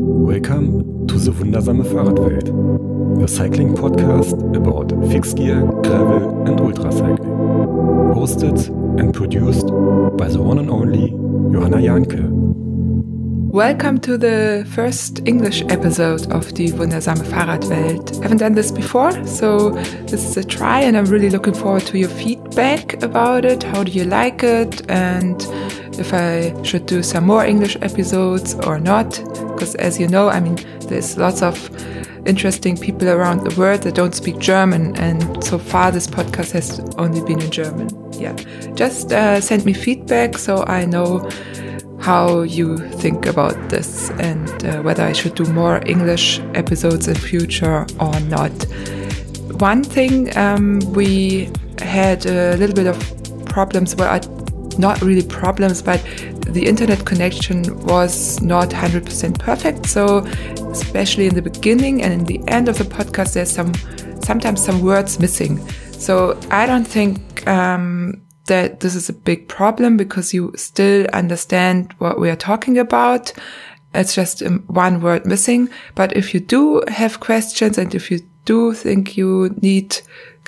Welcome to the Wundersame Fahrradwelt, the cycling podcast about fixed gear, gravel, and ultracycling. Hosted and produced by the one and only Johanna Jahnke. Welcome to the first English episode of the Wundersame Fahrradwelt. I haven't done this before, so this is a try, and I'm really looking forward to your feedback about it. How do you like it? And if I should do some more English episodes or not. Because as you know, I mean, there's lots of interesting people around the world that don't speak German, and so far this podcast has only been in German. Yeah, just uh, send me feedback so I know how you think about this and uh, whether I should do more English episodes in future or not. One thing um, we had a little bit of problems. where I not really problems, but the internet connection was not 100% perfect. So, especially in the beginning and in the end of the podcast, there's some sometimes some words missing. So, I don't think um, that this is a big problem because you still understand what we are talking about. It's just um, one word missing. But if you do have questions and if you do think you need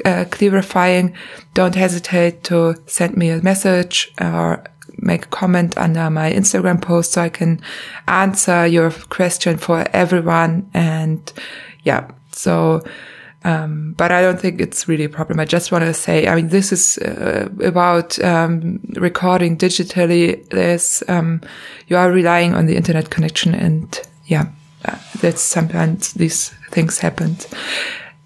uh, clarifying, don't hesitate to send me a message or make a comment under my Instagram post so I can answer your question for everyone. And yeah, so, um, but I don't think it's really a problem. I just want to say, I mean, this is uh, about um, recording digitally. There's, um, you are relying on the internet connection and yeah, uh, that's sometimes these things happen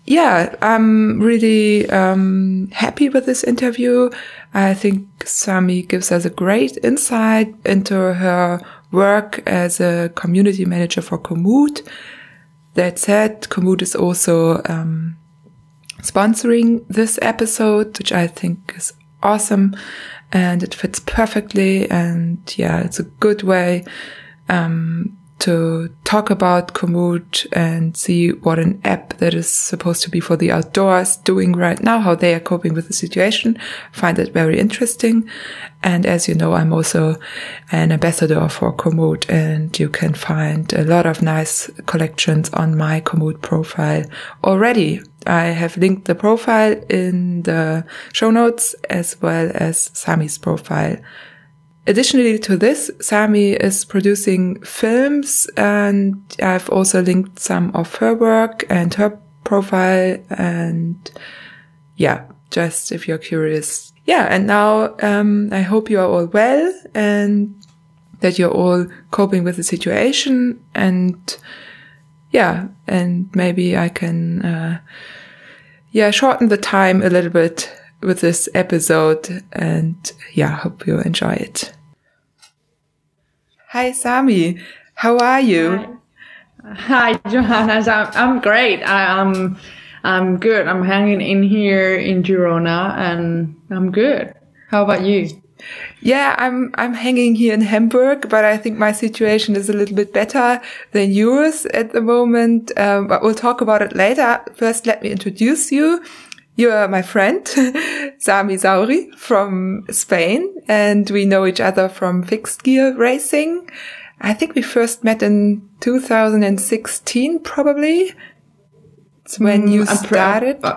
yeah, I'm really um, happy with this interview. I think Sami gives us a great insight into her work as a community manager for Komoot. That said, Komoot is also um, sponsoring this episode, which I think is awesome and it fits perfectly. And yeah, it's a good way um, to talk about Komoot and see what an app that is supposed to be for the outdoors doing right now, how they are coping with the situation. Find it very interesting. And as you know, I'm also an ambassador for Komoot and you can find a lot of nice collections on my Komoot profile already. I have linked the profile in the show notes as well as Sami's profile. Additionally to this, Sami is producing films and I've also linked some of her work and her profile and yeah, just if you're curious. Yeah. And now, um, I hope you are all well and that you're all coping with the situation and yeah, and maybe I can, uh, yeah, shorten the time a little bit with this episode and yeah, hope you enjoy it. Hi, Sami. How are you? Hi, Hi Johanna. I'm, I'm great. I, am I'm good. I'm hanging in here in Girona and I'm good. How about you? Yeah, I'm I'm hanging here in Hamburg, but I think my situation is a little bit better than yours at the moment. Um, but we'll talk about it later. First, let me introduce you. You are my friend, Sami Sauri from Spain, and we know each other from fixed gear racing. I think we first met in 2016, probably. It's when mm, you I'm started. Pre-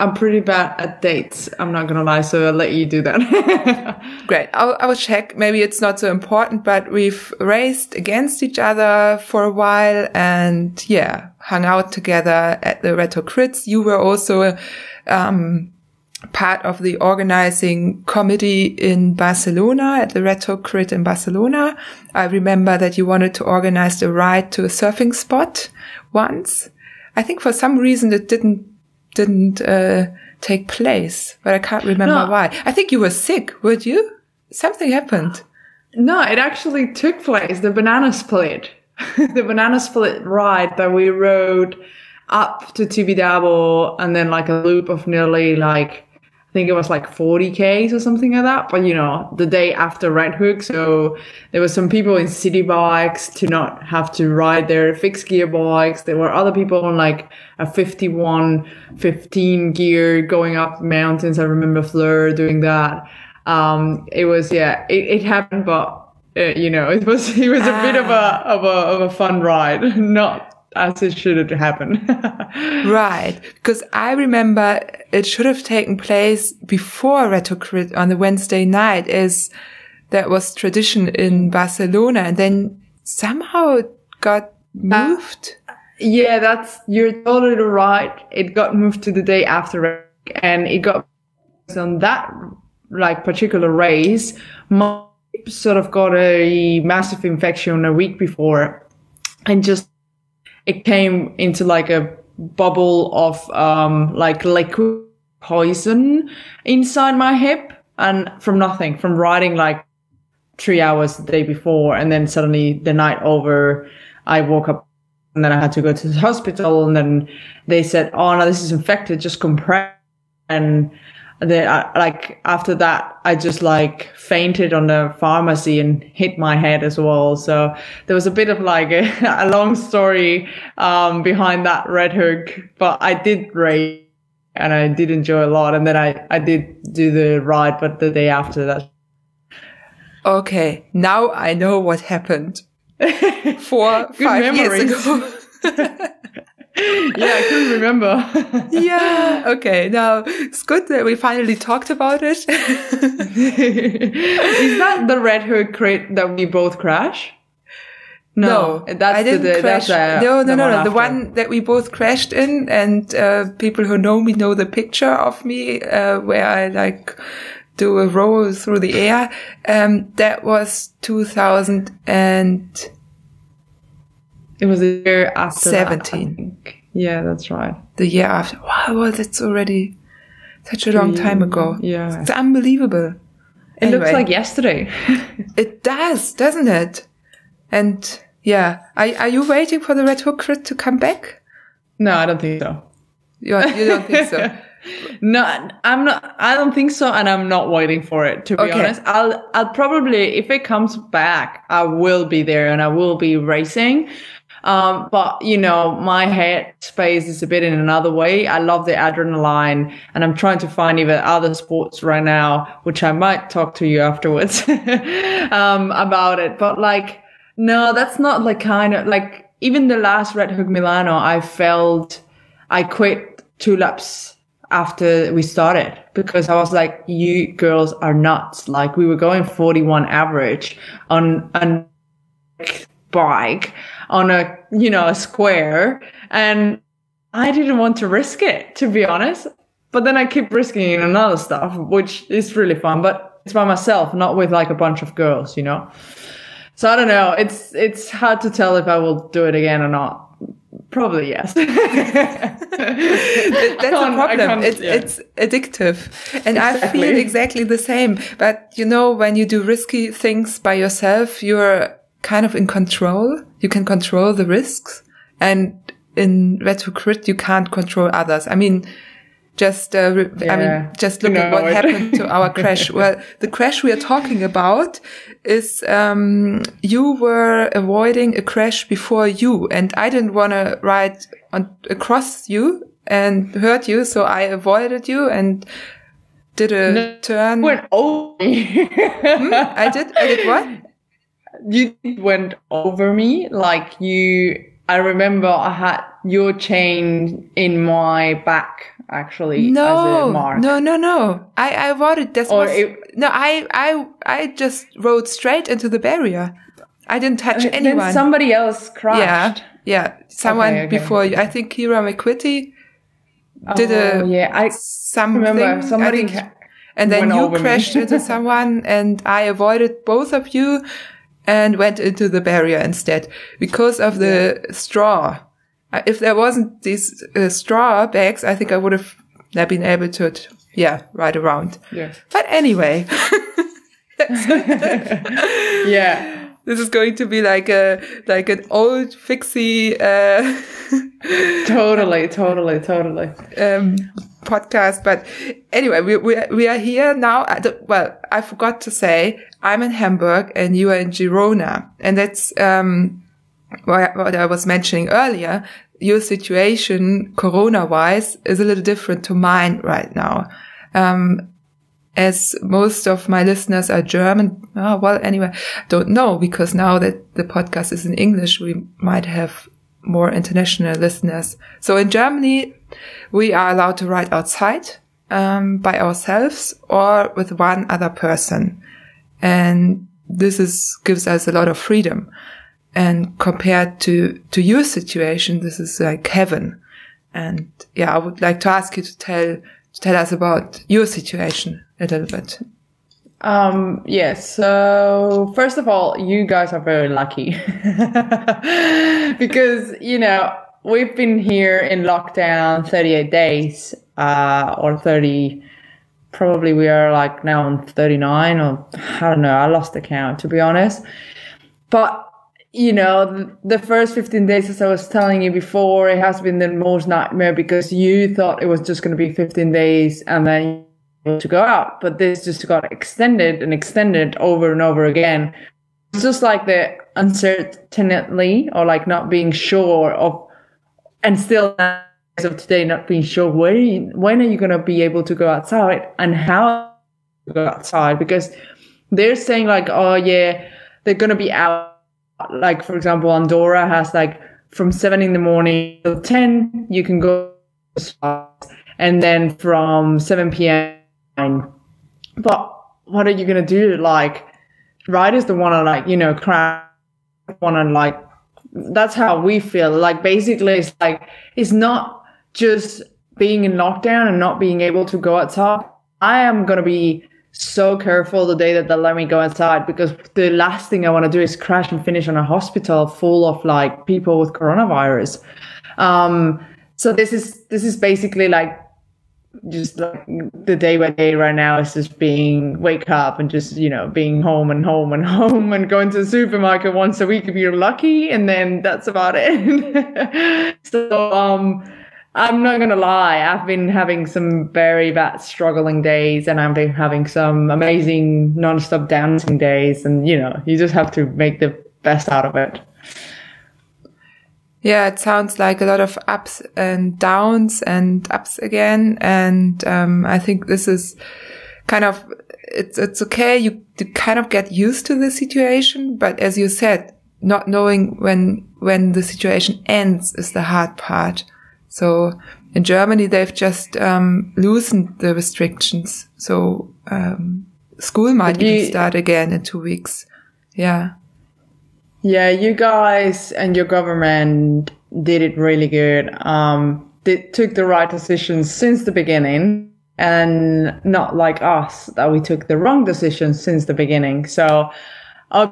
I'm pretty bad at dates. I'm not gonna lie, so I'll let you do that. Great. I'll, I'll check. Maybe it's not so important, but we've raced against each other for a while and yeah, hung out together at the Red Hook Crits. You were also um, part of the organizing committee in Barcelona at the Red Hook Crit in Barcelona. I remember that you wanted to organize the ride to a surfing spot once. I think for some reason it didn't didn't uh, take place, but I can't remember no. why. I think you were sick, would you? Something happened. No, it actually took place. The banana split, the banana split ride that we rode up to Tibidabo and then like a loop of nearly like I think it was like 40 Ks or something like that. But you know, the day after Red Hook. So there were some people in city bikes to not have to ride their fixed gear bikes. There were other people on like a 51, 15 gear going up mountains. I remember Fleur doing that. Um, it was, yeah, it, it happened, but uh, you know, it was it was a bit of a of a of a fun ride, not as it should have happened. right, because I remember it should have taken place before Red Hook Crit on the Wednesday night, as that was tradition in Barcelona, and then somehow it got moved. Uh, yeah, that's you're totally right. It got moved to the day after, and it got on that like particular race. My sort of got a massive infection a week before, and just it came into like a bubble of um like liquid poison inside my hip, and from nothing, from riding like three hours the day before, and then suddenly the night over, I woke up and then I had to go to the hospital, and then they said, "Oh no, this is infected. Just compress." And then, I, like after that, I just like fainted on the pharmacy and hit my head as well. So there was a bit of like a, a long story um, behind that red hook, but I did race and I did enjoy a lot. And then I I did do the ride, but the day after that. Okay, now I know what happened four, five memories. years ago. yeah, I couldn't remember. yeah. Okay. Now it's good that we finally talked about it. Is that the Red Hook crit that we both crash? No, no that's I didn't the, crash. That's, uh, no, no, no, no. The one that we both crashed in, and uh, people who know me know the picture of me uh, where I like do a roll through the air. Um, that was 2000 and it was a year after 17. That, yeah, that's right. The year after. Wow, well, that's already such a long time ago. Yeah. It's unbelievable. It anyway, looks like yesterday. it does, doesn't it? And yeah, are, are you waiting for the Red Hook crit to come back? No, I don't think so. You, you don't think so? no, I'm not. I don't think so, and I'm not waiting for it. To be okay. honest, I'll I'll probably if it comes back, I will be there and I will be racing. Um, but you know, my head space is a bit in another way. I love the adrenaline and I'm trying to find even other sports right now, which I might talk to you afterwards, um, about it. But like, no, that's not like kind of like even the last Red Hook Milano, I felt I quit two laps after we started because I was like, you girls are nuts. Like we were going 41 average on, on bike on a, you know, a square. And I didn't want to risk it, to be honest. But then I keep risking in another stuff, which is really fun, but it's by myself, not with like a bunch of girls, you know? So I don't know. It's, it's hard to tell if I will do it again or not. Probably yes. That's a problem. It's, yeah. it's addictive. And exactly. I feel exactly the same. But you know, when you do risky things by yourself, you're kind of in control. You can control the risks. And in Red Hook Crit, you can't control others. I mean, just, uh, yeah. I mean, just look no, at what happened to our crash. Well, the crash we are talking about is, um, you were avoiding a crash before you and I didn't want to ride on across you and hurt you. So I avoided you and did a no, turn. Went over hmm? I did. I did what? you went over me. Like you, I remember I had your chain in my back actually no, No, no, no. I, I avoided this. Or was, it, no, I, I, I just rode straight into the barrier. I didn't touch anyone. Then somebody else crashed. Yeah, yeah. Someone okay, okay. before you. I think Kira McQuitty did oh, a yeah. I something. remember somebody. and then you crashed into someone, and I avoided both of you and went into the barrier instead because of the yeah. straw. Uh, if there wasn't these uh, straw bags, I think I would have been able to, yeah, ride around. Yeah. But anyway. yeah. This is going to be like a like an old fixie uh totally totally totally um podcast but anyway we we, we are here now well I forgot to say I'm in Hamburg and you are in Girona. And that's, um, what I was mentioning earlier. Your situation, corona wise, is a little different to mine right now. Um, as most of my listeners are German, oh, well, anyway, don't know because now that the podcast is in English, we might have more international listeners. So in Germany, we are allowed to ride outside um, by ourselves or with one other person, and this is gives us a lot of freedom. And compared to to your situation, this is like heaven. And yeah, I would like to ask you to tell to tell us about your situation a little bit. Um, yes. So first of all, you guys are very lucky because, you know, we've been here in lockdown 38 days, uh, or 30, probably we are like now on 39 or I don't know. I lost the count to be honest. But you know, the first 15 days, as I was telling you before, it has been the most nightmare because you thought it was just going to be 15 days and then to go out, but this just got extended and extended over and over again. It's just like the uncertainty or like not being sure of, and still as of today, not being sure when, when are you going to be able to go outside and how to go outside because they're saying like, oh yeah, they're going to be out. Like, for example, Andorra has like from seven in the morning till 10, you can go and then from 7 p.m but what are you gonna do? Like, riders don't want to like you know crash, want to like. That's how we feel. Like basically, it's like it's not just being in lockdown and not being able to go outside. I am gonna be so careful the day that they let me go outside because the last thing I want to do is crash and finish on a hospital full of like people with coronavirus. Um, so this is this is basically like just like the day by day right now is just being wake up and just you know being home and home and home and going to the supermarket once a week if you're lucky and then that's about it. So um i'm not gonna lie i've been having some very bad struggling days and i've been having some amazing non-stop dancing days and you know you just have to make the best out of it yeah, it sounds like a lot of ups and downs and ups again. And um, I think this is kind of it's it's okay. You, you kind of get used to the situation, but as you said, not knowing when when the situation ends is the hard part. So in Germany, they've just um, loosened the restrictions. So um, school might you, even start again in two weeks. Yeah. Yeah, you guys and your government did it really good. Um, they took the right decisions since the beginning and not like us that we took the wrong decisions since the beginning. So, uh,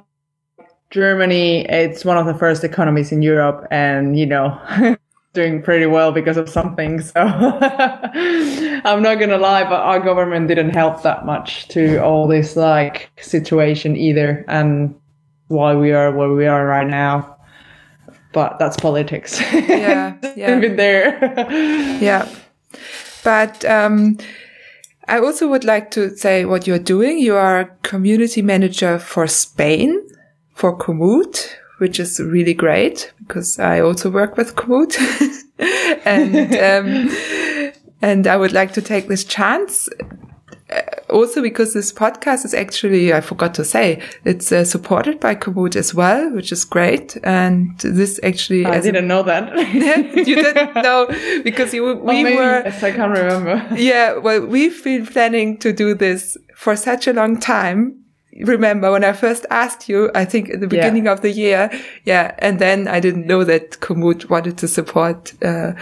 Germany, it's one of the first economies in Europe and, you know, doing pretty well because of something. So I'm not going to lie, but our government didn't help that much to all this like situation either. And why we are where we are right now. But that's politics. Yeah, yeah. Been there. yeah, but um, I also would like to say what you're doing. You are community manager for Spain for Komoot, which is really great because I also work with Komoot, and um, and I would like to take this chance also because this podcast is actually, I forgot to say, it's uh, supported by Komoot as well, which is great. And this actually, I didn't a, know that. you didn't know because you, we maybe, were, yes, I can't remember. yeah. Well, we've been planning to do this for such a long time. Remember when I first asked you, I think at the beginning yeah. of the year. Yeah. And then I didn't know that Komoot wanted to support, uh,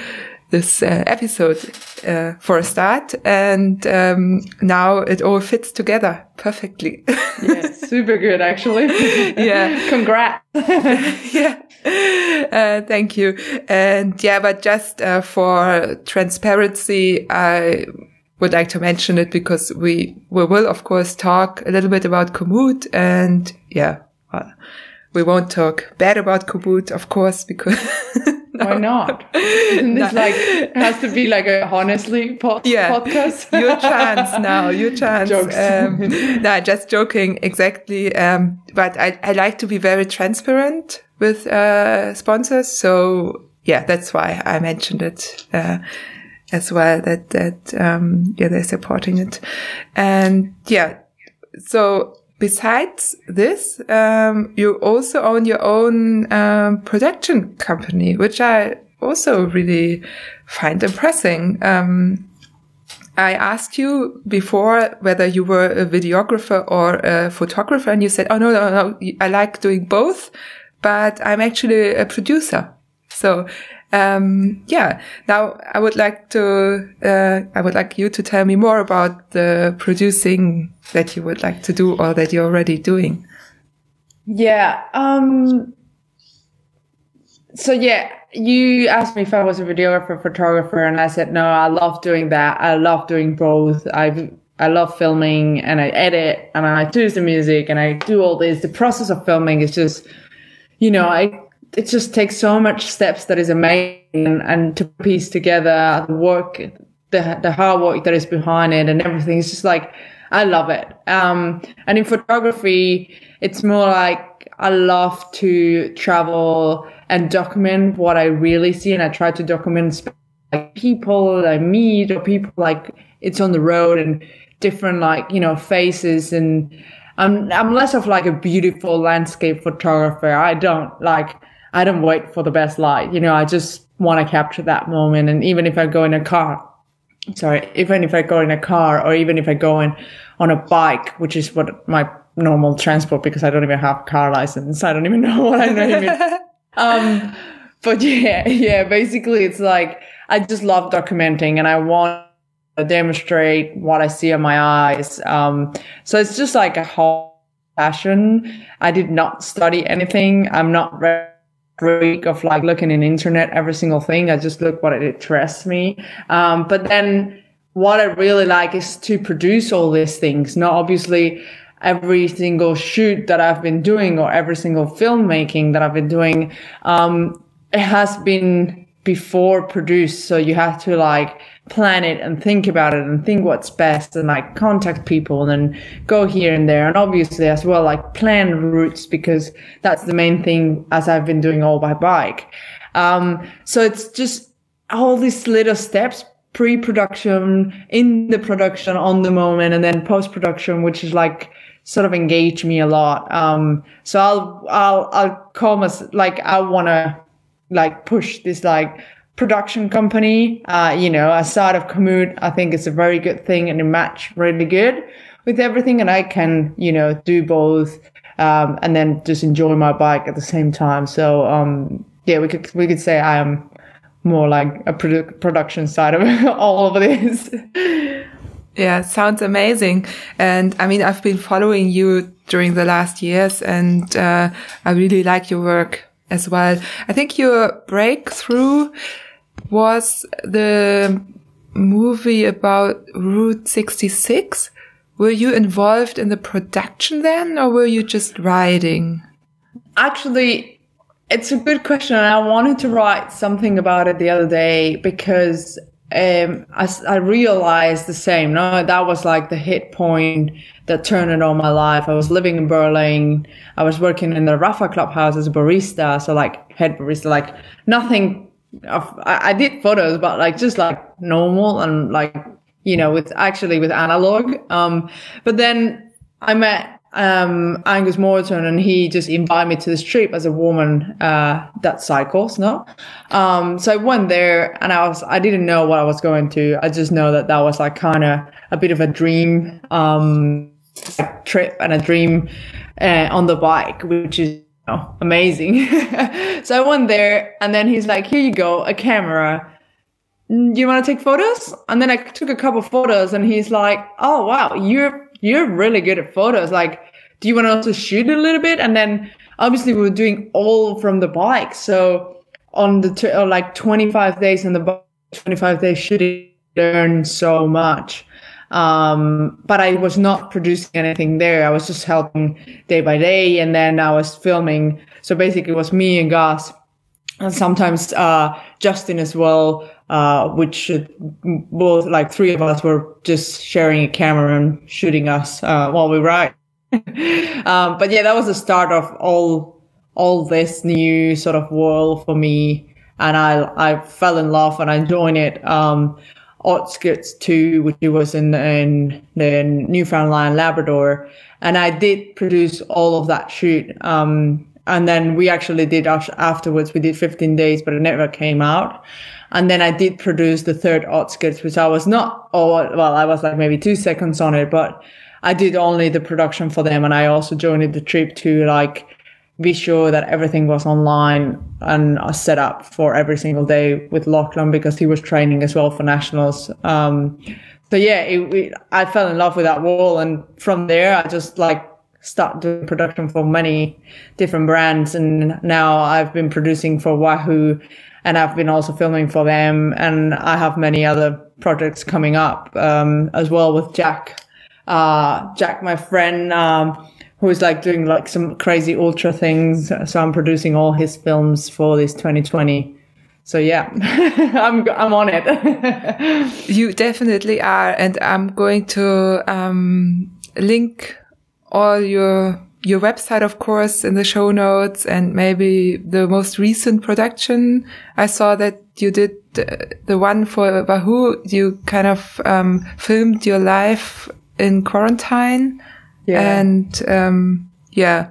this uh, episode uh, for a start, and um, now it all fits together perfectly. yeah, super good, actually. yeah, congrats. yeah, uh, thank you. And yeah, but just uh, for transparency, I would like to mention it because we we will of course talk a little bit about Komoot, and yeah, well, we won't talk bad about Komoot, of course, because. No. Why not? Isn't this no. like has to be like a honestly po- yeah. podcast? your chance now, your chance. Jokes. Um, no, just joking. Exactly. Um, but I, I like to be very transparent with uh, sponsors. So yeah, that's why I mentioned it. Uh, as well that, that, um, yeah, they're supporting it. And yeah, so besides this, um, you also own your own, um, production company, which I also really find impressing. Um, I asked you before whether you were a videographer or a photographer, and you said, "Oh no, no, no! I like doing both, but I'm actually a producer." So, um, yeah. Now I would like to, uh, I would like you to tell me more about the producing that you would like to do or that you're already doing. Yeah. Um. So yeah, you asked me if I was a videographer, photographer, and I said no. I love doing that. I love doing both. I I love filming, and I edit, and I choose the music, and I do all this. The process of filming is just, you know, I it just takes so much steps that is amazing, and, to piece together the work, the the hard work that is behind it, and everything. It's just like I love it. Um, and in photography, it's more like I love to travel and document what I really see. And I try to document like people that I meet or people like it's on the road and different like, you know, faces. And I'm, I'm less of like a beautiful landscape photographer. I don't like, I don't wait for the best light. You know, I just want to capture that moment. And even if I go in a car, sorry, even if I go in a car or even if I go in on a bike, which is what my normal transport because I don't even have a car license. I don't even know what I name um, but yeah, yeah, basically it's like, I just love documenting and I want to demonstrate what I see in my eyes. Um, so it's just like a whole passion. I did not study anything. I'm not freak of like looking in internet every single thing. I just look what it interests me. Um, but then what I really like is to produce all these things. Not obviously every single shoot that I've been doing or every single filmmaking that I've been doing, um, it has been before produced. So you have to like plan it and think about it and think what's best and like contact people and then go here and there. And obviously as well, like plan routes because that's the main thing as I've been doing all by bike. Um, so it's just all these little steps pre-production, in the production, on the moment, and then post-production, which is like sort of engage me a lot. Um, so I'll, I'll, I'll call myself, like, I want to like push this like production company. Uh, you know, aside of Komoot, I think it's a very good thing and it match really good with everything. And I can, you know, do both, um, and then just enjoy my bike at the same time. So, um, yeah, we could, we could say I am more like a produ- production side of all of this. Yeah, sounds amazing. And I mean, I've been following you during the last years and uh, I really like your work as well. I think your breakthrough was the movie about Route 66. Were you involved in the production then or were you just writing? Actually, it's a good question. I wanted to write something about it the other day because um, I, I realized the same. No, that was like the hit point that turned it all my life. I was living in Berlin. I was working in the Rapha Clubhouse as a barista. So like head barista, like nothing. Of, I, I did photos, but like just like normal and like, you know, with actually with analog. Um, but then I met um, Angus Morton, and he just invited me to this trip as a woman uh, that cycles. No, um, so I went there, and I was I didn't know what I was going to. I just know that that was like kind of a bit of a dream um, trip and a dream uh, on the bike, which is you know, amazing. so I went there, and then he's like, "Here you go, a camera." Do you want to take photos? And then I took a couple photos and he's like, Oh, wow, you're you're really good at photos. Like, do you want to also shoot a little bit? And then obviously we were doing all from the bike. So on the t- like 25 days in the bike, 25 days shooting, learned so much. Um, but I was not producing anything there. I was just helping day by day. And then I was filming. So basically it was me and Gus and sometimes, uh, Justin as well uh, which both like three of us were just sharing a camera and shooting us uh, while we ride. um, but yeah, that was the start of all all this new sort of world for me, and I I fell in love and I joined it. Um, outskirts too, which was in, in, in Newfoundland, Labrador. And I did produce all of that shoot. Um, and then we actually did afterwards, we did 15 days, but it never came out. And then I did produce the third outskirts, which I was not, oh, well, I was like maybe two seconds on it, but I did only the production for them. And I also joined the trip to like be sure that everything was online and set up for every single day with Lachlan because he was training as well for nationals. Um, so yeah, it, it, I fell in love with that wall. And from there, I just like start doing production for many different brands. And now I've been producing for Wahoo and I've been also filming for them. And I have many other projects coming up, um, as well with Jack, uh, Jack, my friend, um, who's like doing like some crazy ultra things. So I'm producing all his films for this 2020. So yeah, I'm I'm on it. you definitely are, and I'm going to um, link all your your website, of course, in the show notes and maybe the most recent production. I saw that you did the one for Wahoo. You kind of um, filmed your life in quarantine. Yeah. And um, yeah.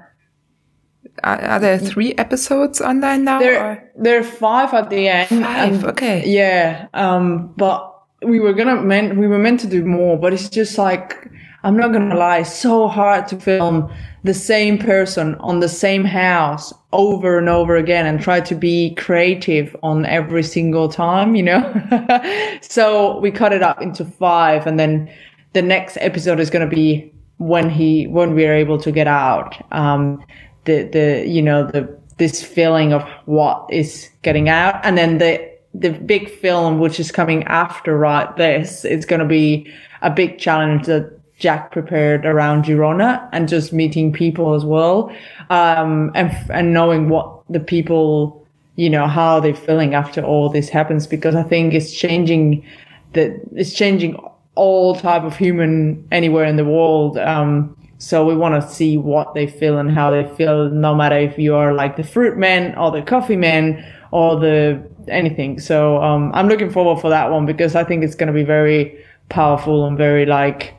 Are, are, there three episodes online now? There, there are five at the end. Five, okay. Yeah. Um, but we were gonna meant we were meant to do more, but it's just like I'm not gonna lie, so hard to film the same person on the same house over and over again and try to be creative on every single time, you know? so we cut it up into five and then the next episode is gonna be when he when we are able to get out. Um the the you know, the this feeling of what is getting out and then the the big film which is coming after right this it's going to be a big challenge that Jack prepared around Girona and just meeting people as well. Um, and, and knowing what the people, you know, how they're feeling after all this happens, because I think it's changing that it's changing all type of human anywhere in the world. Um, so we want to see what they feel and how they feel, no matter if you are like the fruit man or the coffee man or the anything. So, um, I'm looking forward for that one because I think it's going to be very powerful and very like,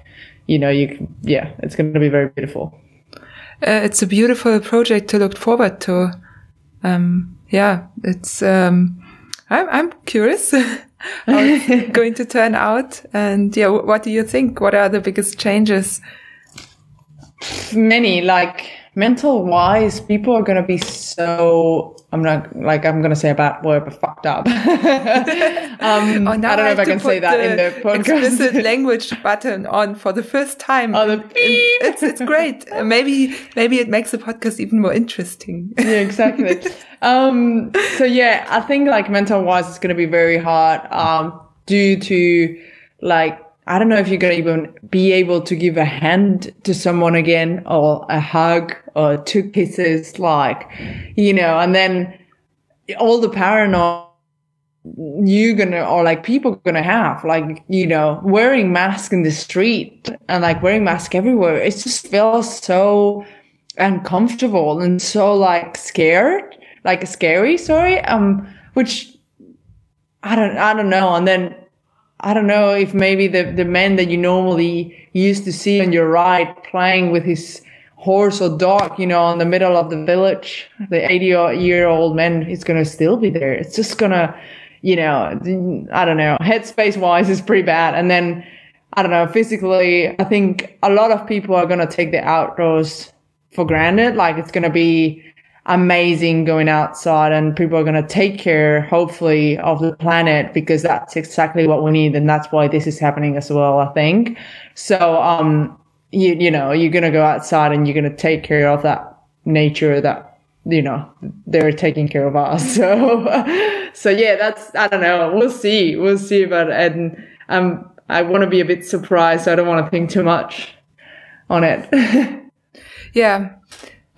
you know, you yeah, it's going to be very beautiful. Uh, it's a beautiful project to look forward to. Um, yeah, it's. Um, I'm I'm curious how it's going to turn out, and yeah, what do you think? What are the biggest changes? Many, like mental wise, people are going to be so I'm not like I'm gonna say a bad word, but fucked up. um, oh, I don't know I if I can say that in the podcast. Explicit language button on for the first time. Oh, the beep. It's it's great. maybe maybe it makes the podcast even more interesting. yeah, exactly. um, so yeah, I think like mental wise, it's gonna be very hard. Um, due to like I don't know if you're going to even be able to give a hand to someone again or a hug or two kisses, like, you know, and then all the paranoia you're gonna or like people gonna have like you know wearing mask in the street and like wearing mask everywhere it just feels so uncomfortable and so like scared like scary sorry um which i don't i don't know and then I don't know if maybe the, the man that you normally used to see on your right playing with his horse or dog, you know, in the middle of the village, the 80 year old man is going to still be there. It's just going to, you know, I don't know, headspace wise is pretty bad. And then, I don't know, physically, I think a lot of people are going to take the outdoors for granted. Like it's going to be, amazing going outside and people are going to take care, hopefully, of the planet because that's exactly what we need. And that's why this is happening as well, I think. So, um, you, you know, you're going to go outside and you're going to take care of that nature that, you know, they're taking care of us. So, so yeah, that's, I don't know. We'll see. We'll see. But, and, um, I want to be a bit surprised. So I don't want to think too much on it. yeah.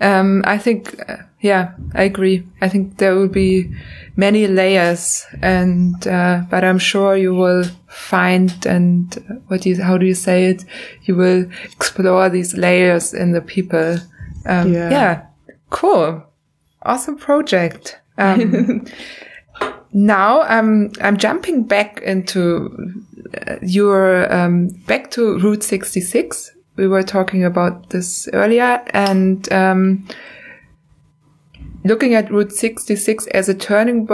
Um, I think, uh, yeah, I agree. I think there will be many layers and, uh, but I'm sure you will find and what do you, how do you say it? You will explore these layers in the people. Um, yeah. yeah. Cool. Awesome project. Um, now I'm, I'm jumping back into your um, back to Route 66. We were talking about this earlier, and um, looking at Route 66 as a turning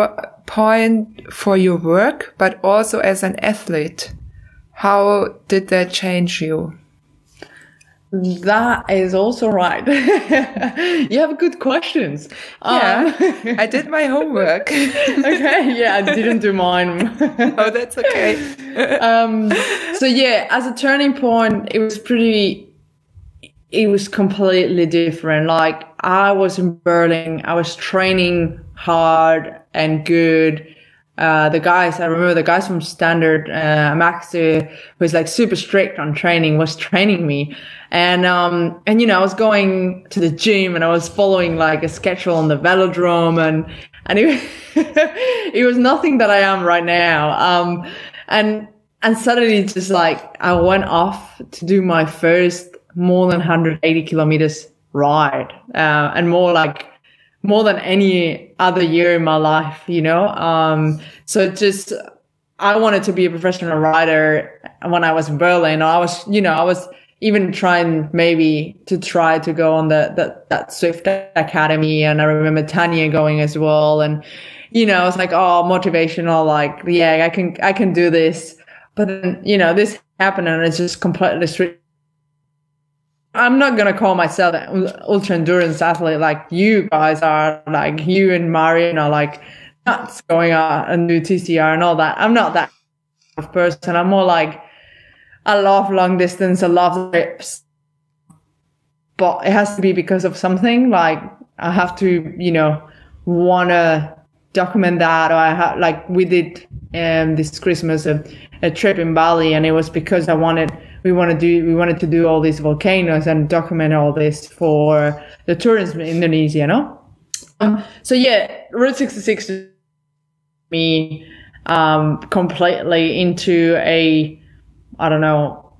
point for your work, but also as an athlete. How did that change you? That is also right. you have good questions. Yeah, um, I did my homework. okay, yeah, I didn't do mine. oh, that's okay. um, so yeah, as a turning point, it was pretty. It was completely different. Like I was in Berlin, I was training hard and good uh, the guys, I remember the guys from Standard, uh, Max, uh, was like super strict on training, was training me. And, um, and, you know, I was going to the gym and I was following like a schedule on the velodrome and, and it, it was nothing that I am right now. Um, and, and suddenly just like I went off to do my first more than 180 kilometers ride, uh, and more like more than any other year in my life, you know? Um, so just, I wanted to be a professional rider when I was in Berlin. I was, you know, I was even trying maybe to try to go on the, that Zwift Academy. And I remember Tanya going as well. And, you know, I was like, oh, motivational, like, yeah, I can, I can do this. But then, you know, this happened and it's just completely I'm not gonna call myself an ultra endurance athlete like you guys are, like you and Marion are like nuts going out and do TCR and all that. I'm not that person. I'm more like I love long distance, I love trips, but it has to be because of something. Like I have to, you know, wanna document that, or I have like we did um this Christmas a, a trip in Bali, and it was because I wanted we want to do we wanted to do all these volcanoes and document all this for the tourism in Indonesia, no? Um, so yeah, Route 66 me um, completely into a I don't know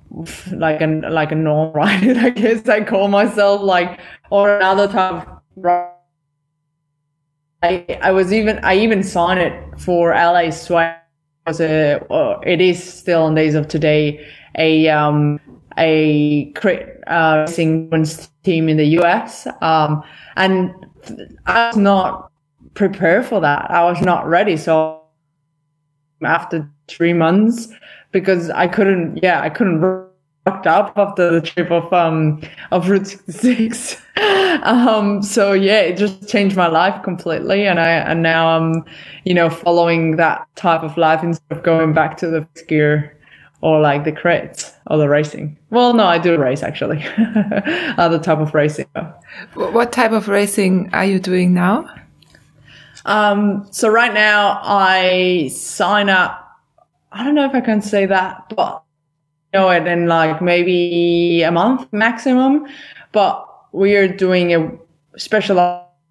like a like a normal rider. I guess I call myself like or another type of I, I was even I even signed it for LA Sweat was a it is still in days of today a um, a uh, racing team in the US, um, and I was not prepared for that. I was not ready. So after three months, because I couldn't, yeah, I couldn't rocked up after the trip of um of Route 66. um, so yeah, it just changed my life completely, and I and now I'm, you know, following that type of life instead of going back to the gear or like the crits or the racing. Well, no, I do race actually. Other type of racing. What type of racing are you doing now? Um, so right now I sign up. I don't know if I can say that, but you know it in like maybe a month maximum. But we are doing a special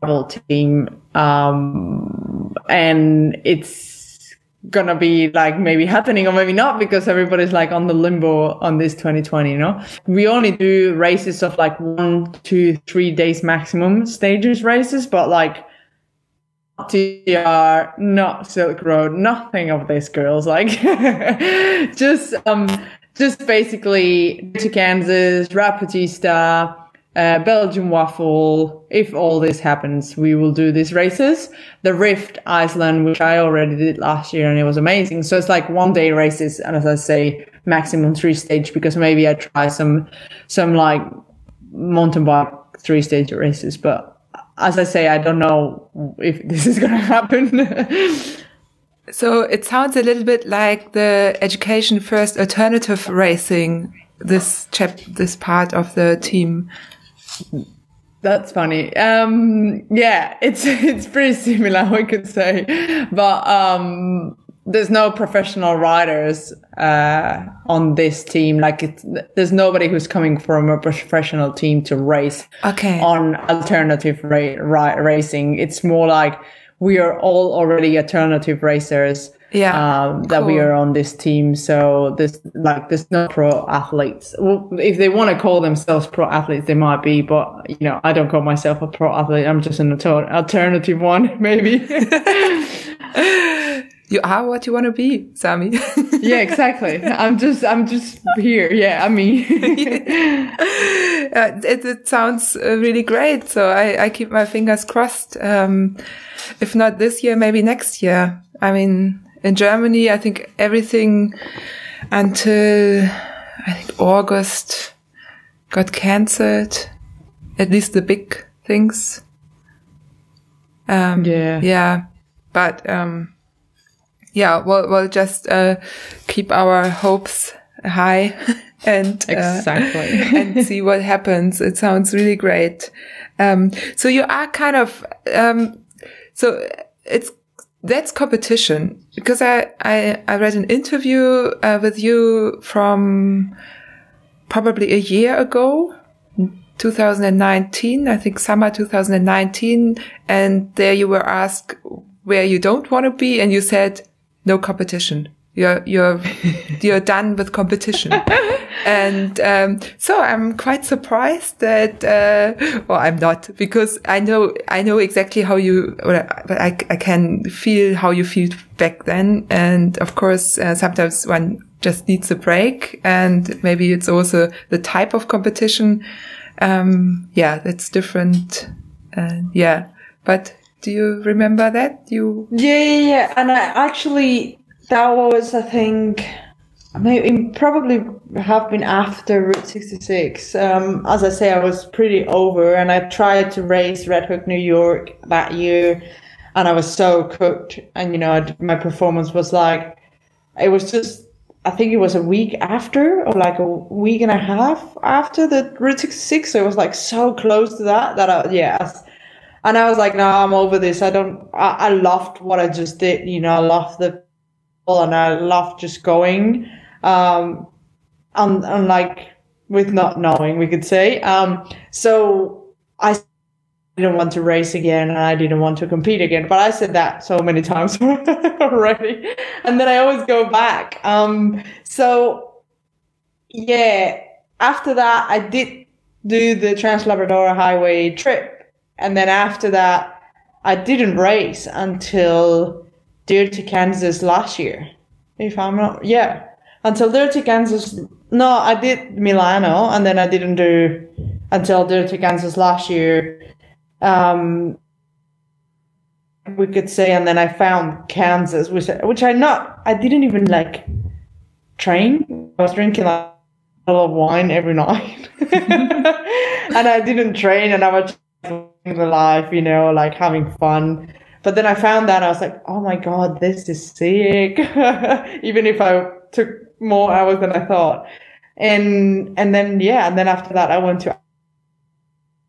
level team, um, and it's gonna be like maybe happening or maybe not because everybody's like on the limbo on this 2020 you know we only do races of like one two three days maximum stages races but like TR, not Silk Road, nothing of this, girls. Like, just um, just basically to Kansas, Rapatista, uh, Belgian waffle. If all this happens, we will do these races. The Rift Iceland, which I already did last year and it was amazing. So it's like one day races. And as I say, maximum three stage because maybe I try some, some like mountain bike three stage races. But as I say, I don't know if this is going to happen. so it sounds a little bit like the education first alternative racing this chap this part of the team that's funny. Um, yeah, it's it's pretty similar, we could say, but um, there's no professional riders uh, on this team. Like, it's, there's nobody who's coming from a professional team to race okay. on alternative ra- ra- racing. It's more like we are all already alternative racers yeah, um, that cool. we are on this team. So there's like there's no pro athletes. Well, if they want to call themselves pro athletes, they might be, but you know, I don't call myself a pro athlete. I'm just an alternative one, maybe. you are what you want to be, Sami. yeah, exactly. I'm just, I'm just here. Yeah, I mean, uh, it, it, sounds uh, really great. So I, I keep my fingers crossed. Um, if not this year, maybe next year. I mean, in Germany, I think everything until I think August got cancelled. At least the big things. Um, yeah. Yeah. But, um, yeah, we'll, we'll just, uh, keep our hopes high and, uh, exactly. and see what happens. It sounds really great. Um, so you are kind of, um, so it's, that's competition because I, I, I read an interview uh, with you from probably a year ago 2019, I think summer 2019. And there you were asked where you don't want to be. And you said, no competition. You're, you're, you're done with competition. and, um, so I'm quite surprised that, uh, well, I'm not because I know, I know exactly how you, but I, I can feel how you feel back then. And of course, uh, sometimes one just needs a break and maybe it's also the type of competition um, yeah, that's different. Uh, yeah, but do you remember that? You yeah, yeah, yeah. And I actually that was I think maybe probably have been after Route 66. Um, as I say, I was pretty over, and I tried to race Red Hook New York that year, and I was so cooked, and you know my performance was like it was just I think it was a week after, or like a week and a half after the Route 66. So it was like so close to that that I, yeah. And I was like, no, I'm over this. I don't, I, I loved what I just did. You know, I loved the, and I loved just going. Um, and, and like with not knowing, we could say. Um, so I didn't want to race again and I didn't want to compete again. But I said that so many times already. And then I always go back. Um, so yeah, after that, I did do the Trans Labrador Highway trip. And then after that, I didn't race until Dirty Kanza last year. If I'm not, yeah, until Dirty Kanza. No, I did Milano and then I didn't do until Dirty Kanza last year um, we could say, and then I found Kansas, which which I not I didn't even like train. I was drinking like a lot of wine every night, and I didn't train, and I was the life, you know, like having fun. But then I found that I was like, oh my god, this is sick. even if I took more hours than I thought, and and then yeah, and then after that I went to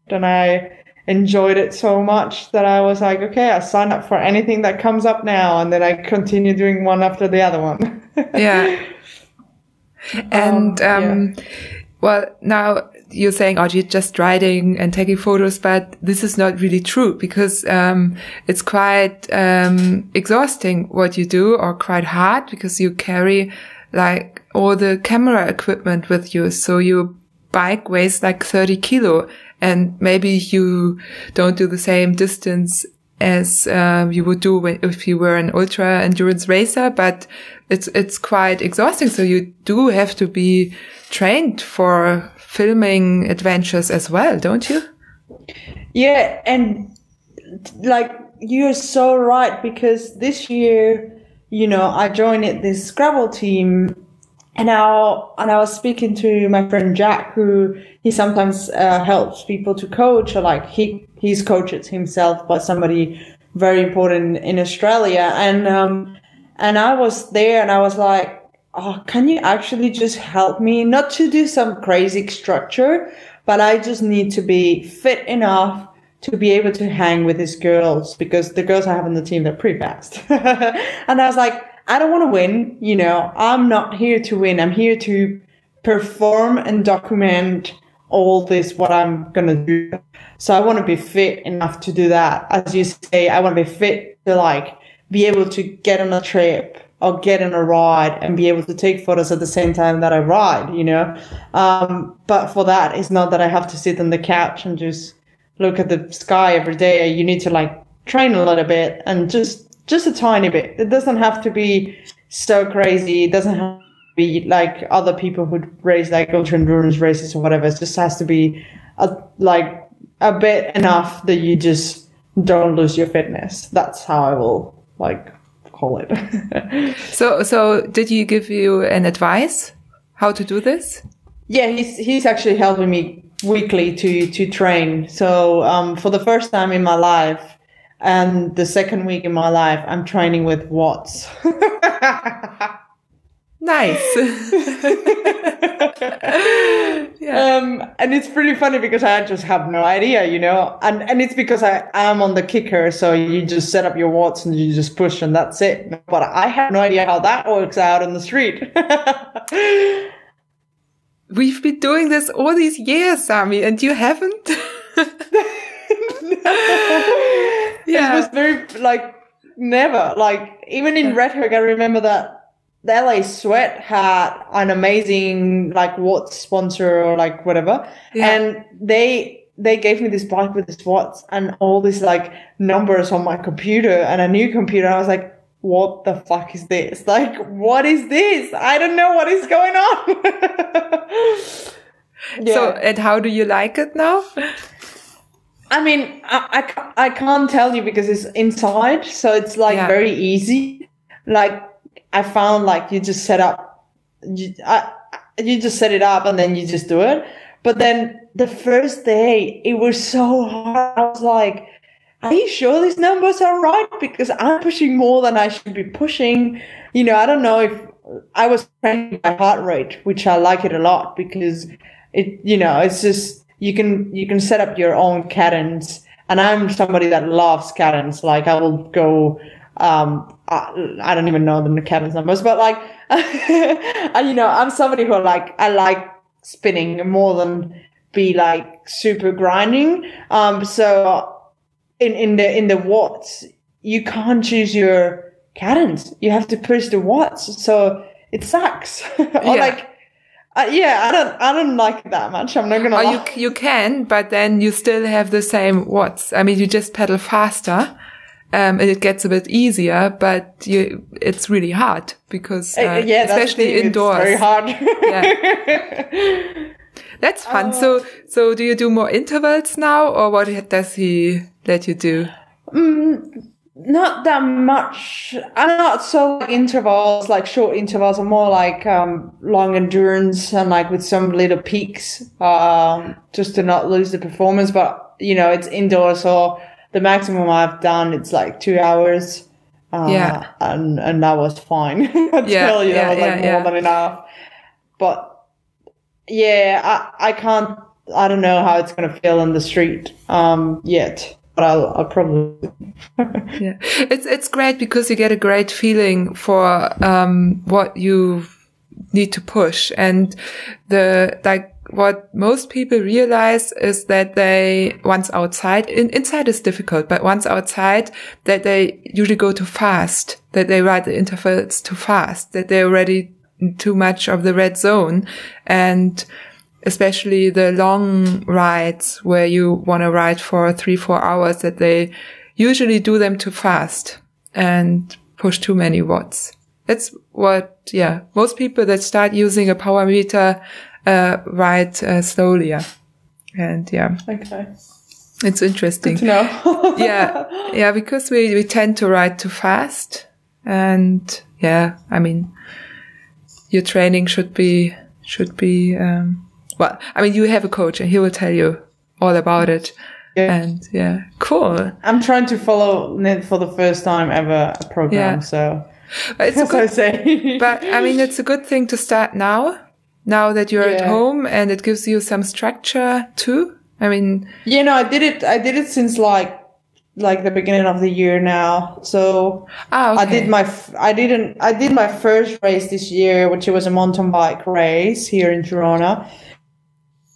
and I enjoyed it so much that I was like, okay, I sign up for anything that comes up now, and then I continue doing one after the other one. yeah. And um, um, yeah. well, now you're saying, oh, you're just riding and taking photos, but this is not really true because um, it's quite um, exhausting what you do, or quite hard because you carry like all the camera equipment with you. So your bike weighs like 30 kilo and maybe you don't do the same distance as um, you would do when, if you were an ultra endurance racer, but it's it's quite exhausting. So you do have to be trained for filming adventures as well, don't you? Yeah, and like you're so right because this year, you know, I joined this Scrabble team and now, and I was speaking to my friend Jack, who he sometimes uh, helps people to coach, or like he he's coaches himself, but somebody very important in Australia. And um, and I was there, and I was like, oh, can you actually just help me not to do some crazy structure, but I just need to be fit enough to be able to hang with these girls because the girls I have on the team they're pretty fast. and I was like I don't want to win. You know, I'm not here to win. I'm here to perform and document all this, what I'm going to do. So I want to be fit enough to do that. As you say, I want to be fit to like be able to get on a trip or get in a ride and be able to take photos at the same time that I ride, you know? Um, but for that, it's not that I have to sit on the couch and just look at the sky every day. You need to like train a little bit and just just a tiny bit. It doesn't have to be so crazy. It doesn't have to be like other people who race like ultra endurance races or whatever. It just has to be a, like a bit enough that you just don't lose your fitness. That's how I will like call it. so, so did he give you an advice how to do this? Yeah, he's he's actually helping me weekly to to train. So um, for the first time in my life, and the second week in my life, I'm training with watts. nice. yeah. Um, and it's pretty funny because I just have no idea, you know, and and it's because I am on the kicker, so you just set up your watts and you just push and that's it. But I have no idea how that works out in the street. We've been doing this all these years, Sami, and you haven't. yeah. It was very like never like even in Red Hook. I remember that the LA Sweat had an amazing like what sponsor or like whatever, yeah. and they they gave me this bike with this Watts and all these like numbers on my computer and a new computer. I was like, what the fuck is this? Like, what is this? I don't know what is going on. yeah. So, and how do you like it now? I mean, I, I, I, can't tell you because it's inside. So it's like yeah. very easy. Like, I found like you just set up, you, I, you just set it up and then you just do it. But then the first day, it was so hard. I was like, are you sure these numbers are right? Because I'm pushing more than I should be pushing. You know, I don't know if I was training my heart rate, which I like it a lot because it, you know, it's just, you can you can set up your own cadence. And I'm somebody that loves cadence. Like I will go. Um, I, I don't even know the cadence numbers, but like, you know, I'm somebody who like I like spinning more than be like super grinding. Um, so in in the in the watts, you can't choose your cadence. You have to push the watts. So it sucks. or yeah. like uh, yeah, I don't, I don't like it that much. I'm not gonna. Oh, you you can, but then you still have the same watts. I mean, you just pedal faster, um, it gets a bit easier, but you, it's really hard because, uh, uh, yeah, especially indoors. It's very hard. yeah. That's fun. Uh, so, so do you do more intervals now, or what does he let you do? Mm, not that much. I'm not so like intervals, like short intervals. I'm more like um, long endurance and like with some little peaks, um, just to not lose the performance. But you know, it's indoors, so the maximum I've done it's like two hours. Uh, yeah, and and that was fine. I yeah, tell you, yeah, that was like yeah, more than enough. But yeah, I I can't. I don't know how it's gonna feel in the street um, yet but I'll, I'll probably. yeah, it's it's great because you get a great feeling for um, what you need to push, and the like what most people realize is that they once outside in, inside is difficult, but once outside that they usually go too fast, that they ride the intervals too fast, that they're already too much of the red zone, and especially the long rides where you want to ride for three, four hours that they usually do them too fast and push too many watts. That's what, yeah, most people that start using a power meter, uh, ride uh, slowly. Yeah. And yeah. Okay. It's interesting. Good yeah. Yeah. Because we, we tend to write too fast. And yeah, I mean, your training should be, should be, um, well, I mean, you have a coach and he will tell you all about it. Yeah. And yeah, cool. I'm trying to follow Ned for the first time ever a program. Yeah. So it's a good, say. but I mean, it's a good thing to start now, now that you're yeah. at home and it gives you some structure too. I mean, you know, I did it, I did it since like, like the beginning of the year now. So oh, okay. I did my, I didn't, I did my first race this year, which was a mountain bike race here in Girona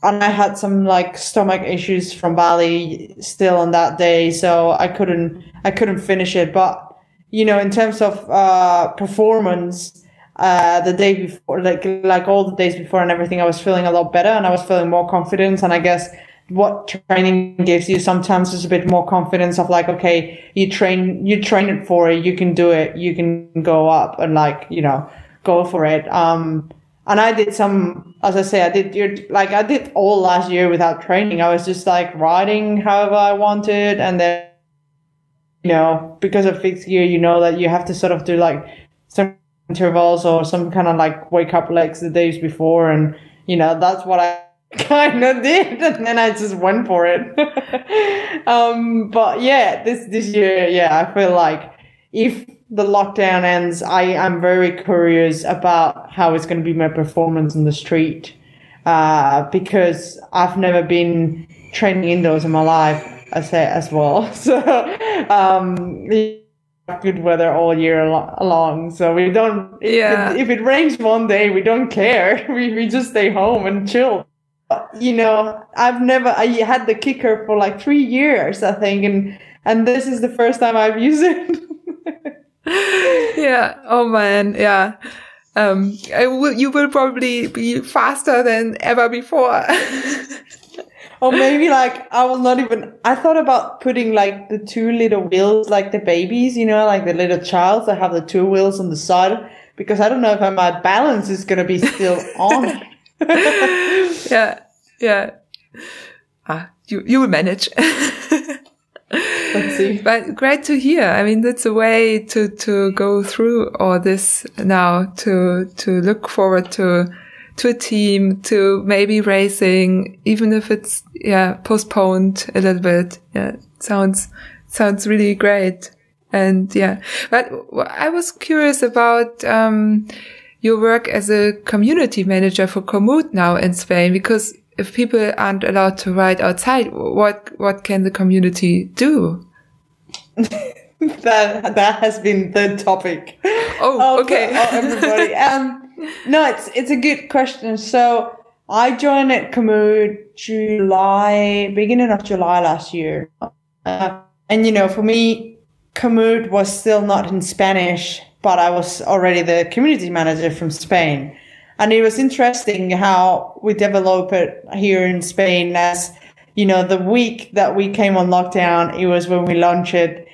and I had some like stomach issues from Bali still on that day, so I couldn't I couldn't finish it. But you know, in terms of uh, performance, uh, the day before, like like all the days before and everything, I was feeling a lot better and I was feeling more confident. And I guess what training gives you sometimes is a bit more confidence of like, okay, you train, you train it for it, you can do it, you can go up and like, you know, go for it. Um, and I did some, as I say, I did like I did all last year without training. I was just like riding however I wanted, and then you know because of fixed gear, you know that you have to sort of do like intervals or some kind of like wake up legs the days before, and you know that's what I kind of did, and then I just went for it. um, but yeah, this this year, yeah, I feel like if the lockdown ends, I am very curious about how it's going to be my performance in the street. Uh, because I've never been training indoors in my life, say as well. So, um, good weather all year long. So we don't, yeah. if, if it rains one day, we don't care. We, we just stay home and chill. You know, I've never, I had the kicker for like three years, I think. And, and this is the first time I've used it. yeah. Oh man. Yeah. Um, will, you will probably be faster than ever before. or maybe like I will not even. I thought about putting like the two little wheels, like the babies, you know, like the little child that have the two wheels on the side, because I don't know if my balance is gonna be still on. yeah, yeah. Ah, you you will manage. Let's see. But great to hear. I mean, that's a way to, to go through all this now, to, to look forward to, to a team, to maybe racing, even if it's, yeah, postponed a little bit. Yeah. Sounds, sounds really great. And yeah, but I was curious about, um, your work as a community manager for Komoot now in Spain, because if people aren't allowed to ride outside, what what can the community do? that that has been the topic. Oh, okay. everybody. um, no, it's it's a good question. So I joined at Komoot July, beginning of July last year, uh, and you know, for me, Komoot was still not in Spanish, but I was already the community manager from Spain. And it was interesting how we develop it here in Spain as, you know, the week that we came on lockdown, it was when we launched it.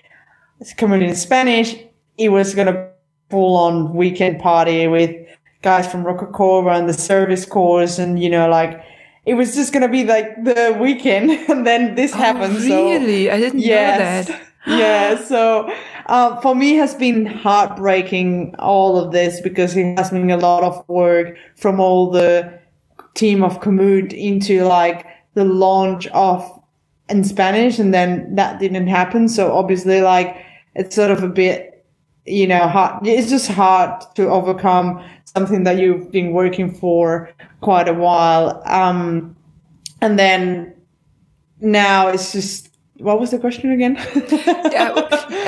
It's coming in Spanish. It was going to full on weekend party with guys from Rocacorba and the service course. And, you know, like, it was just going to be like the weekend. And then this oh, happened. Really? So, I didn't yes. know that. yeah. So, uh, for me has been heartbreaking all of this because it has been a lot of work from all the team of Komoot into like the launch of in Spanish and then that didn't happen. So obviously like it's sort of a bit, you know, hard. It's just hard to overcome something that you've been working for quite a while. Um, and then now it's just what was the question again? yeah,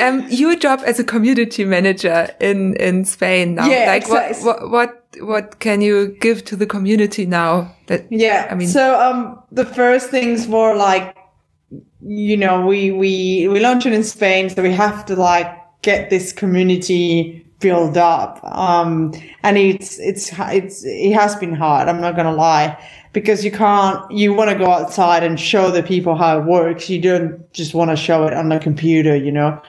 um, your job as a community manager in in Spain now. Yeah, like exactly. what, what what what can you give to the community now? That yeah, I mean, so um, the first things were like, you know, we we we launched it in Spain, so we have to like get this community build up. Um, and it's it's it's it has been hard. I'm not gonna lie because you can't, you want to go outside and show the people how it works. You don't just want to show it on the computer, you know.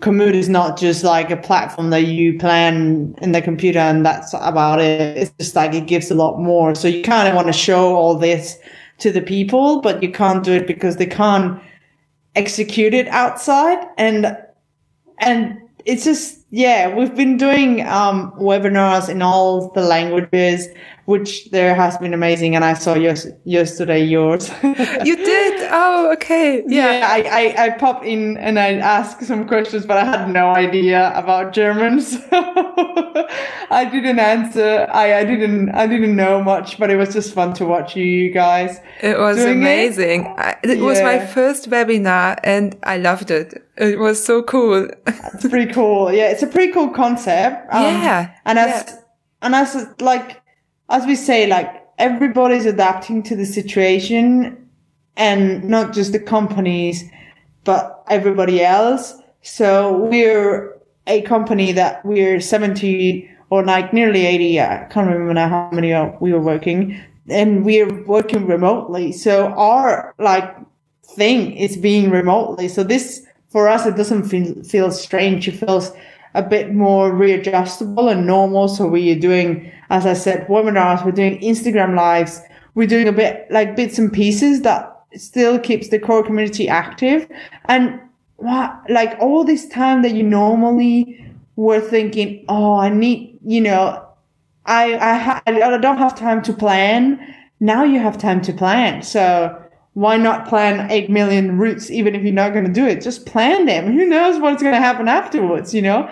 Komoot is not just like a platform that you plan in the computer and that's about it. It's just like it gives a lot more. So you kind of want to show all this to the people, but you can't do it because they can't execute it outside. And, and it's just, yeah, we've been doing, um, webinars in all the languages which there has been amazing. And I saw yes, yesterday yours. you did? Oh, okay. Yeah. yeah I, I, I popped in and I asked some questions, but I had no idea about German. So I didn't answer. I, I didn't, I didn't know much, but it was just fun to watch you guys. It was amazing. It, I, it yeah. was my first webinar and I loved it. It was so cool. it's pretty cool. Yeah. It's a pretty cool concept. Um, yeah. And as, yeah. and as like, as we say, like everybody's adapting to the situation and not just the companies, but everybody else. So we're a company that we're 70 or like nearly 80. I can't remember now how many we were working, and we're working remotely. So our like thing is being remotely. So this for us, it doesn't feel, feel strange. It feels a bit more readjustable and normal. So we are doing, as I said, webinars, we're doing Instagram lives, we're doing a bit like bits and pieces that still keeps the core community active. And what, like all this time that you normally were thinking, oh, I need, you know, I, I, ha- I don't have time to plan. Now you have time to plan. So why not plan 8 million routes even if you're not going to do it? Just plan them. Who knows what's going to happen afterwards, you know?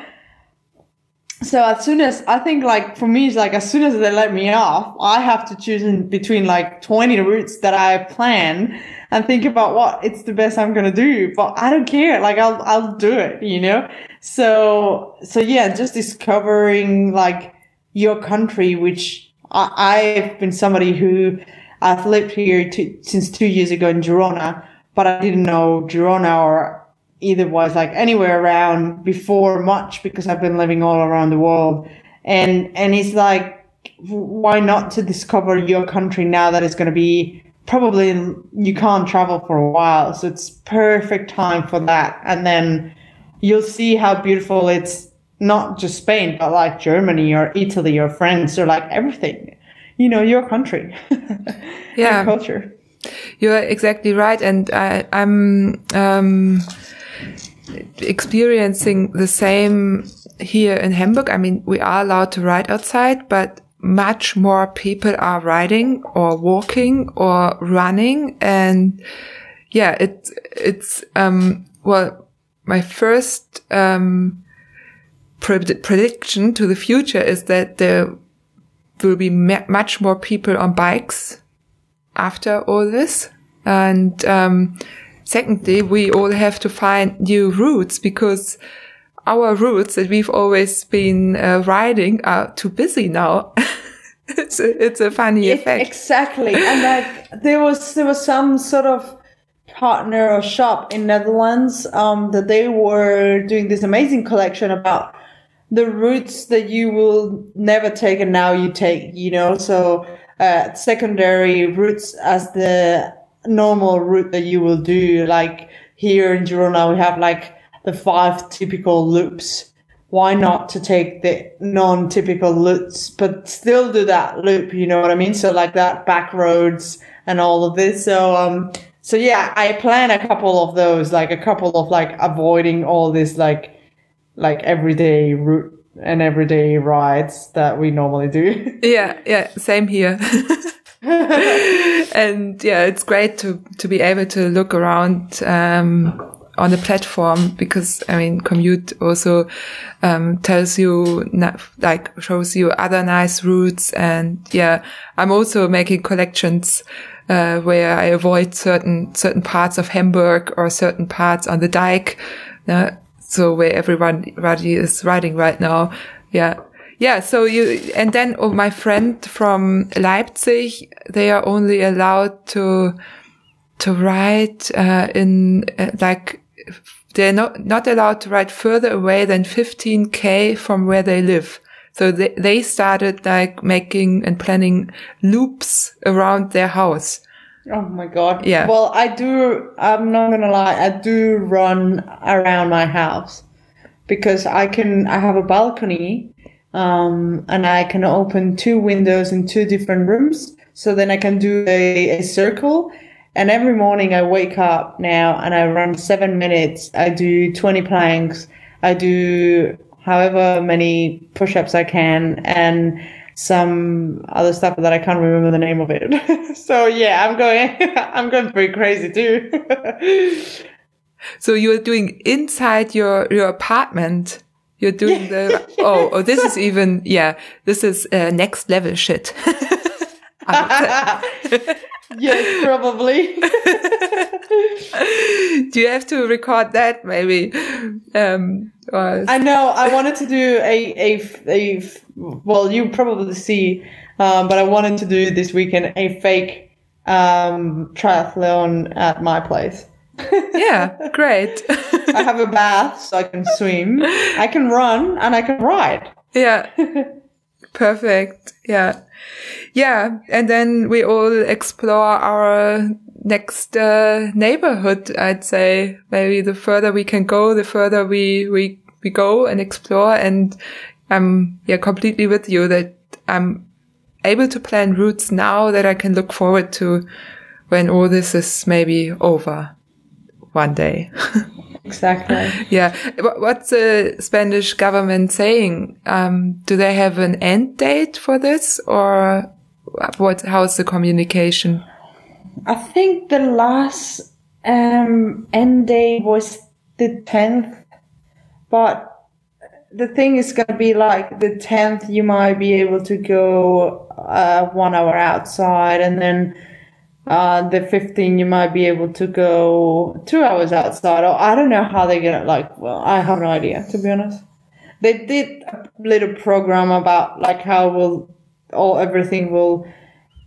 So as soon as I think like for me, it's like as soon as they let me off, I have to choose in between like 20 routes that I plan and think about what it's the best I'm going to do. But I don't care. Like I'll, I'll do it, you know? So, so yeah, just discovering like your country, which I, I've been somebody who I've lived here to, since two years ago in Girona, but I didn't know Girona or either was like anywhere around before much because I've been living all around the world. And, and it's like, why not to discover your country now that it's going to be probably you can't travel for a while. So it's perfect time for that. And then you'll see how beautiful it's not just Spain, but like Germany or Italy or France or like everything, you know, your country. yeah. Your culture. You're exactly right. And I, I'm, um, experiencing the same here in Hamburg. I mean, we are allowed to ride outside, but much more people are riding or walking or running. And yeah, it, it's, um, well, my first, um, pred prediction to the future is that there will be much more people on bikes after all this. And, um, Secondly, we all have to find new routes because our routes that we've always been uh, riding are too busy now. it's, a, it's a funny it, effect. Exactly. and like there was, there was some sort of partner or shop in Netherlands, um, that they were doing this amazing collection about the routes that you will never take and now you take, you know, so, uh, secondary routes as the normal route that you will do. Like here in Girona, we have like the five typical loops. Why not to take the non-typical loops, but still do that loop? You know what I mean? So like that back roads and all of this. So, um, so yeah, I plan a couple of those, like a couple of like avoiding all this like, like everyday route and everyday rides that we normally do. Yeah. Yeah. Same here. and yeah, it's great to, to be able to look around, um, on the platform because I mean, Komoot also, um, tells you, like, shows you other nice routes. And yeah, I'm also making collections, uh, where I avoid certain, certain parts of Hamburg or certain parts on the dike. Uh, so where everyone, is riding right now. Yeah yeah, so you, and then oh, my friend from Leipzig, they are only allowed to, to ride, uh, in, uh, like, they're not, not allowed to ride further away than 15k from where they live. So they, they started like making and planning loops around their house. Oh my God. Yeah. Well, I do, I'm not going to lie. I do run around my house because I can, I have a balcony um, and I can open two windows in two different rooms. So then I can do a, a circle. And every morning I wake up now and I run seven minutes. I do 20 planks. I do however many push-ups I can and some other stuff that I can't remember the name of it. so yeah, I'm going, I'm going pretty crazy too. so you're doing inside your, your apartment. You're doing the, oh, oh, this is even, yeah, this is uh, next level shit. yes, probably. do you have to record that maybe? Um, or... I know. I wanted to do a, a, a well, you probably see, um, but I wanted to do this weekend a fake um, triathlon at my place yeah, great. I have a bath so I can swim. I can run and I can ride. Yeah. Perfect. Yeah. Yeah. And then we all explore our next uh, neighborhood, I'd say. Maybe the further we can go, the further we, we, we go and explore. And I'm, yeah, completely with you that I'm able to plan routes now that I can look forward to when all this is maybe over one day. exactly. yeah. What's the Spanish government saying? Um, do they have an end date for this or what, how's the communication? I think the last, um, end date was the 10th, but the thing is going to be like the 10th, you might be able to go, uh, one hour outside and then, uh, the 15 you might be able to go two hours outside or i don't know how they're gonna like well i have no idea to be honest. They did a little program about like how will all everything will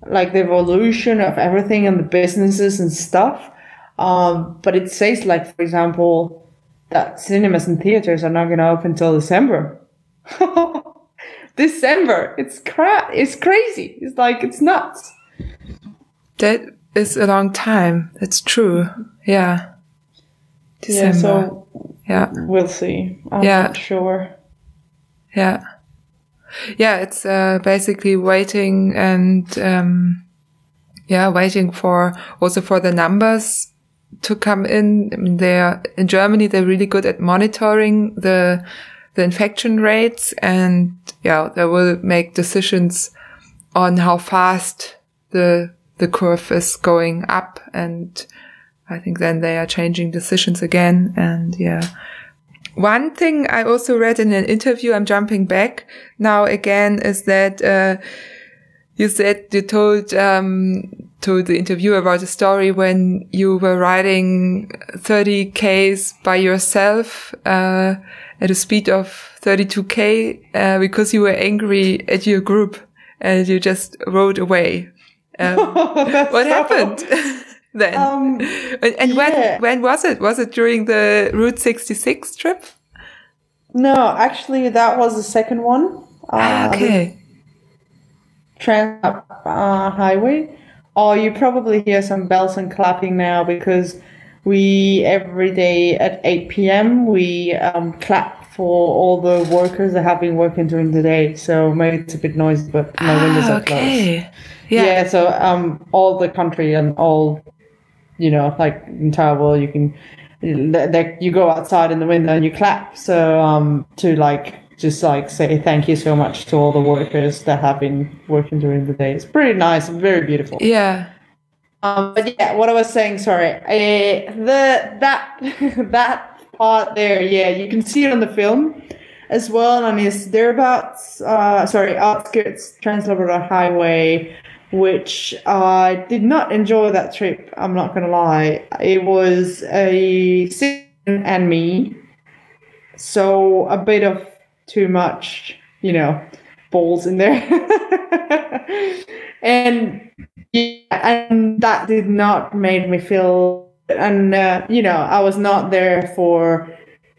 like the evolution of everything and the businesses and stuff. Um, but it says like for example that cinemas and theaters are not going to open until december. December! It's crap it's crazy! It's like it's nuts that is a long time. That's true. Yeah. December. Yeah, so yeah. We'll see. I'm yeah. not sure. Yeah. Yeah, it's uh, basically waiting and um, yeah, waiting for also for the numbers to come in. I mean, they're in Germany. They're really good at monitoring the the infection rates, and yeah, they will make decisions on how fast the the curve is going up and I think then they are changing decisions again. And yeah. One thing I also read in an interview, I'm jumping back now again, is that, uh, you said you told, um, told the interviewer about a story when you were riding 30 Ks by yourself, uh, at a speed of 32K, uh, because you were angry at your group and you just rode away. Um, what happened then? Um, and, and yeah. when when was it? Was it during the Route 66 trip? No, actually, that was the second one. Ah, uh, okay. Trans uh, highway. Oh, you probably hear some bells and clapping now because we every day at 8 p.m. we um, clap for all the workers that have been working during the day. So maybe it's a bit noisy, but my ah, windows are okay. closed. Yeah. yeah. So um, all the country and all, you know, like entire world, you can, that you go outside in the window and you clap. So um, to like just like say thank you so much to all the workers that have been working during the day. It's pretty nice and very beautiful. Yeah. Um, but yeah, what I was saying, sorry, uh, the that that part there, yeah, you can see it on the film as well, and it's thereabouts, uh, sorry, outskirts Trans-Labrador Highway, which I did not enjoy that trip. I'm not going to lie. It was a sin and me, so a bit of too much, you know, balls in there, and yeah, and that did not make me feel. And uh, you know, I was not there for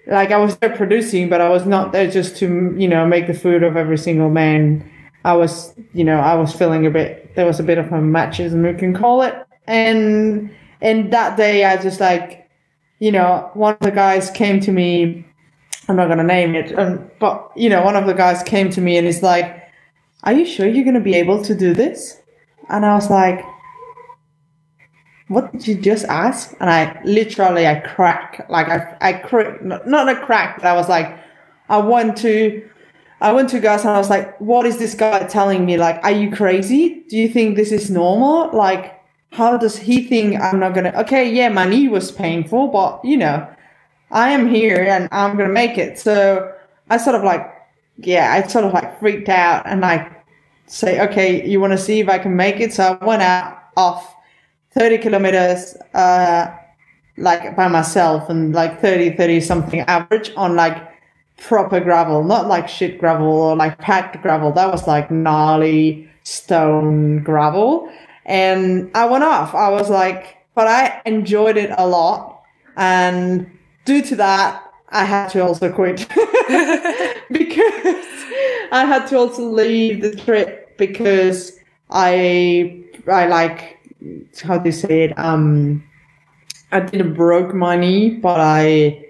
like I was there producing, but I was not there just to you know make the food of every single man I was, you know, I was feeling a bit, there was a bit of a machismo, we can call it. And, and that day I just like, you know, one of the guys came to me, I'm not going to name it, um, but, you know, one of the guys came to me and he's like, are you sure you're going to be able to do this? And I was like, what did you just ask? And I literally, I crack, like I, I crack, not a crack, but I was like, I want to I went to Gus and I was like, what is this guy telling me? Like, are you crazy? Do you think this is normal? Like, how does he think I'm not gonna, okay, yeah, my knee was painful, but you know, I am here and I'm gonna make it. So I sort of like, yeah, I sort of like freaked out and I say, okay, you want to see if I can make it? So I went out off 30 kilometers, uh, like by myself and like 30, 30 something average on like proper gravel, not like shit gravel or like packed gravel. That was like gnarly stone gravel. And I went off. I was like, but I enjoyed it a lot. And due to that, I had to also quit because I had to also leave the trip because I I like how you say it? Um I didn't broke my knee but I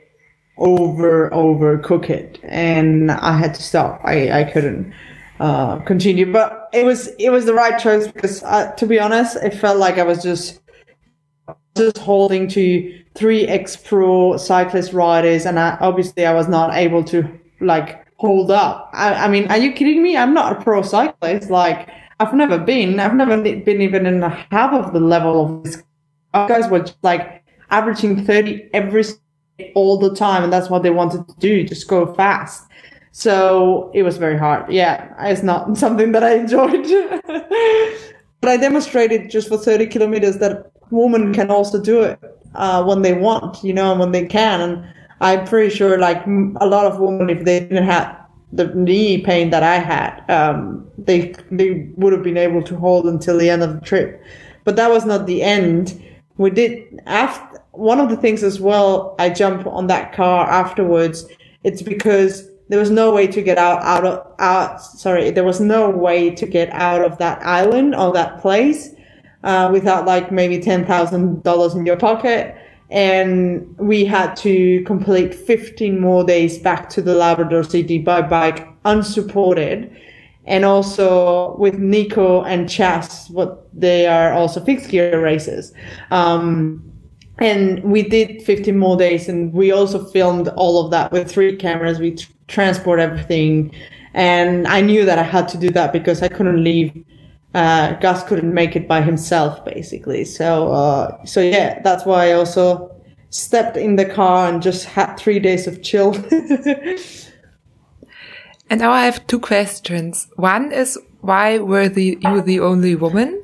over over cook it. And I had to stop. I I couldn't uh, continue. But it was it was the right choice because uh, to be honest it felt like I was just just holding to three ex pro cyclist riders. And I, obviously I was not able to like hold up. I, I mean are you kidding me? I'm not a pro cyclist. Like I've never been. I've never been even in half of the level of this. Our guys were just like averaging 30 every all the time. And that's what they wanted to do. Just go fast. So it was very hard. Yeah. It's not something that I enjoyed, but I demonstrated just for 30 kilometers that women can also do it, uh, when they want, you know, and when they can. And I'm pretty sure like a lot of women, if they didn't have the knee pain that I had, um, they they would have been able to hold until the end of the trip. But that was not the end. We did after one of the things as well. I jumped on that car afterwards. It's because there was no way to get out out of out. Sorry, there was no way to get out of that island or that place uh, without like maybe ten thousand dollars in your pocket and we had to complete 15 more days back to the Labrador City by bike unsupported. And also with Nico and Chas, what they are also fixed gear races. Um, and we did 15 more days and we also filmed all of that with three cameras. We transport everything. And I knew that I had to do that because I couldn't leave uh, Gus couldn't make it by himself, basically. So, uh, so yeah, that's why I also stepped in the car and just had three days of chill. and now I have two questions. One is why were the you the only woman?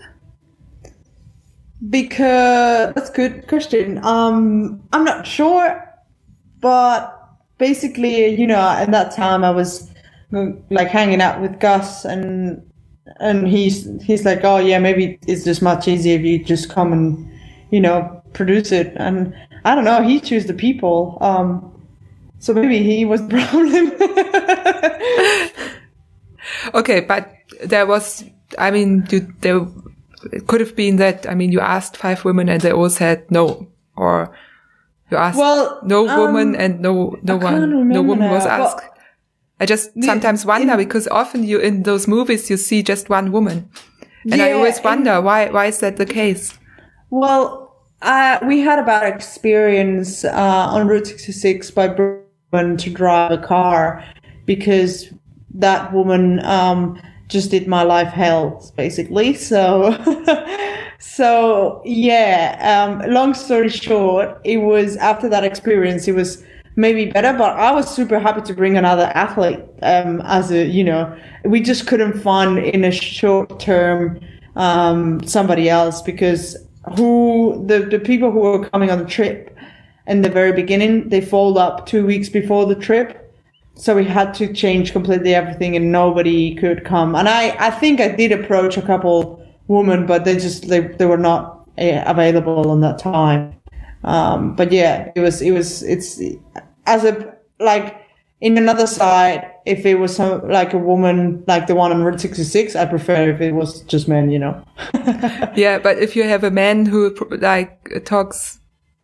Because that's a good question. Um, I'm not sure, but basically, you know, at that time I was like hanging out with Gus and and he's he's like, oh yeah, maybe it's just much easier if you just come and you know produce it. And I don't know, he chose the people. Um, so maybe he was the problem. okay, but there was, I mean, you, there it could have been that. I mean, you asked five women and they all said no, or you asked well, no um, woman and no no one no woman was asked. Well, I just sometimes wonder because often you in those movies you see just one woman, and yeah, I always wonder why why is that the case? Well, uh, we had a bad experience uh, on Route 66 by Brooklyn to drive a car because that woman um, just did my life hell basically. So. so yeah um, long story short it was after that experience it was maybe better. But I was super happy to bring another athlete um, as a, you know, we just couldn't find in a short term um, somebody else because who the, the people who were coming on the trip in the very beginning, they fold up two weeks before the trip. So we had to change completely everything and nobody could come. And I, I think I did approach a couple women, but they just, they, they were not uh, available on that time. Um, but yeah, it was, it was, it's as a, like, in another side, if it was some, like a woman, like the one on Route 66, I prefer if it was just men, you know? yeah, but if you have a man who like talks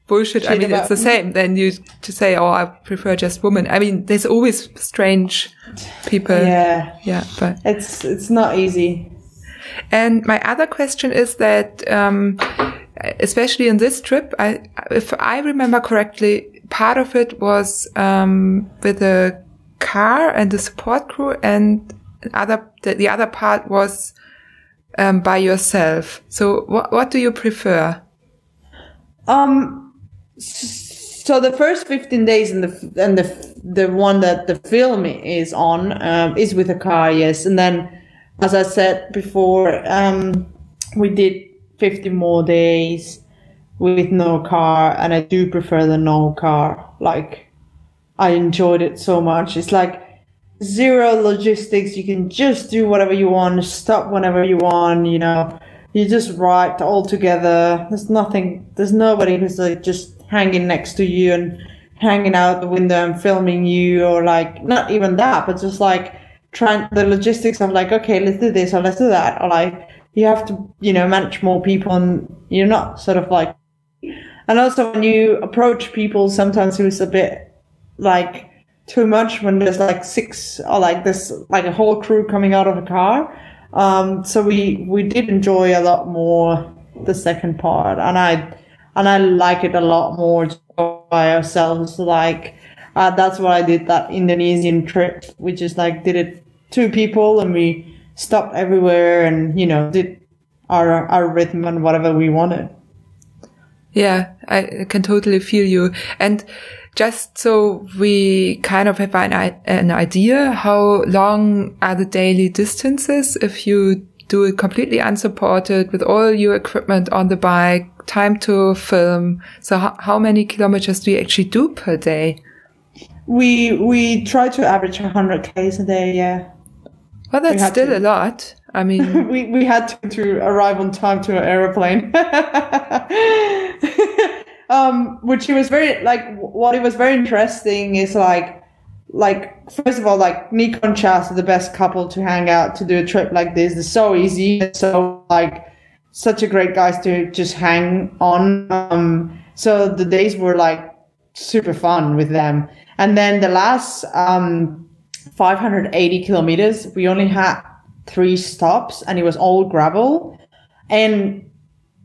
bullshit, Shit I mean, it's the same. Then you to say, oh, I prefer just women. I mean, there's always strange people. Yeah. Yeah, but it's, it's not easy. And my other question is that, um, especially in this trip, I, if I remember correctly, part of it was um, with a car and the support crew, and other the, the other part was um, by yourself. So, what what do you prefer? Um. So the first fifteen days and the and the the one that the film is on um, is with a car, yes, and then as I said before, um, we did 50 more days with no car and I do prefer the no car. Like I enjoyed it so much. It's like zero logistics. You can just do whatever you want, stop whenever you want, you know. You just ride all together. There's nothing, there's nobody who's like just hanging next to you and hanging out the window and filming you or like not even that, but just like trying the logistics of like, okay, let's do this or let's do that. Or like you have to, you know, manage more people and you're not sort of like, and also when you approach people, sometimes it was a bit like too much when there's like six or like this, like a whole crew coming out of a car. Um, so we, we did enjoy a lot more the second part and I, and I like it a lot more by ourselves. Like, uh, that's why I did that Indonesian trip. We just like did it two people and we stopped everywhere and, you know, did our, our rhythm and whatever we wanted. Yeah, I can totally feel you. And just so we kind of have an, an idea, how long are the daily distances if you do it completely unsupported with all your equipment on the bike, time to film? So how, how many kilometers do you actually do per day? We, we try to average 100 Ks a day, yeah. Well, that's still to. a lot. I mean, we, we had to, to arrive on time to an aeroplane. um, which was very, like, what it was very interesting is like, like, first of all, like, Nico and Chas are the best couple to hang out to do a trip like this. It's so easy. It's so, like, such a great guys to just hang on. Um, so the days were, like, super fun with them. And then the last, um, 580 kilometers, we only had three stops and it was all gravel. And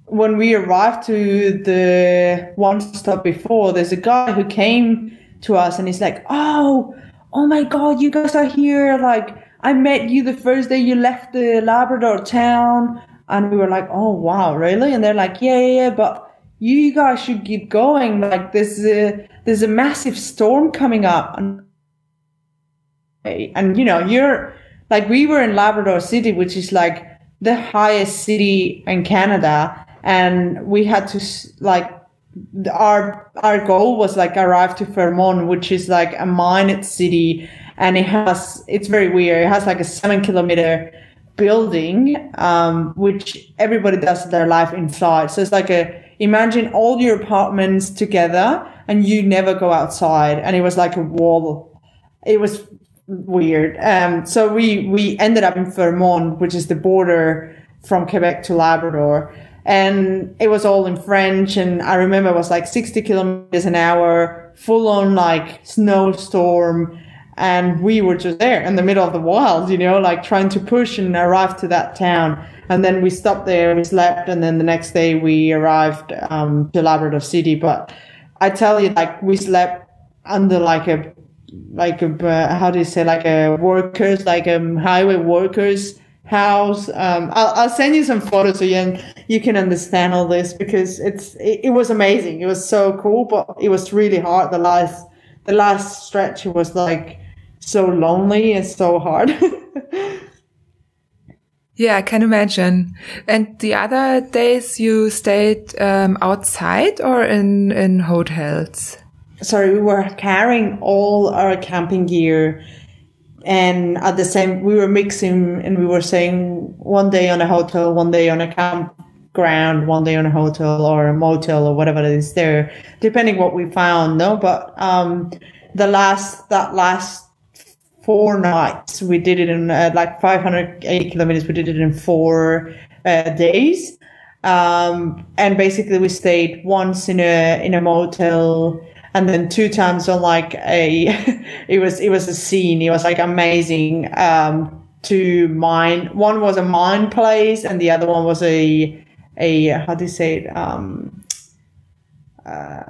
when we arrived to the one stop before, there's a guy who came to us and he's like, Oh, oh my God, you guys are here. Like, I met you the first day you left the Labrador town. And we were like, Oh, wow, really? And they're like, Yeah, yeah, yeah, but you guys should keep going. Like, there's a, there's a massive storm coming up. And, and you know, you're, like we were in Labrador City, which is like the highest city in Canada, and we had to like our our goal was like arrive to Fermont, which is like a mined city, and it has it's very weird. It has like a seven kilometer building, um, which everybody does their life inside. So it's like a imagine all your apartments together, and you never go outside, and it was like a wall. It was weird. Um, so we we ended up in Fermont, which is the border from Quebec to Labrador, and it was all in French. And I remember it was like 60 kilometers an hour, full on like snowstorm. And we were just there in the middle of the wild, you know, like trying to push and arrive to that town. And then we stopped there, we slept, and then the next day we arrived um, to Labrador City. But I tell you, like we slept under like a like uh, how do you say like a workers like a um, highway workers house. Um I'll, I'll send you some photos so you, you can understand all this because it's it, it, was amazing. It was so cool but it was really hard. The last the last stretch was like so lonely and so hard. Yeah i can imagine. And the other days you stayed um, outside or in in hotels sorry, we were carrying all our camping gear and at the same we were mixing and we were saying one day on a hotel one day on a campground one day on a hotel or a motel or whatever it is there depending what we found no? But um the last that last four nights we did it in uh, like 580 kilometers we did it in four uh, days. Um and basically we stayed once in a in a motel and then two times on like a it was it was a scene it was like amazing um to mine one was a mine place and the other one was a a how do you say it um uh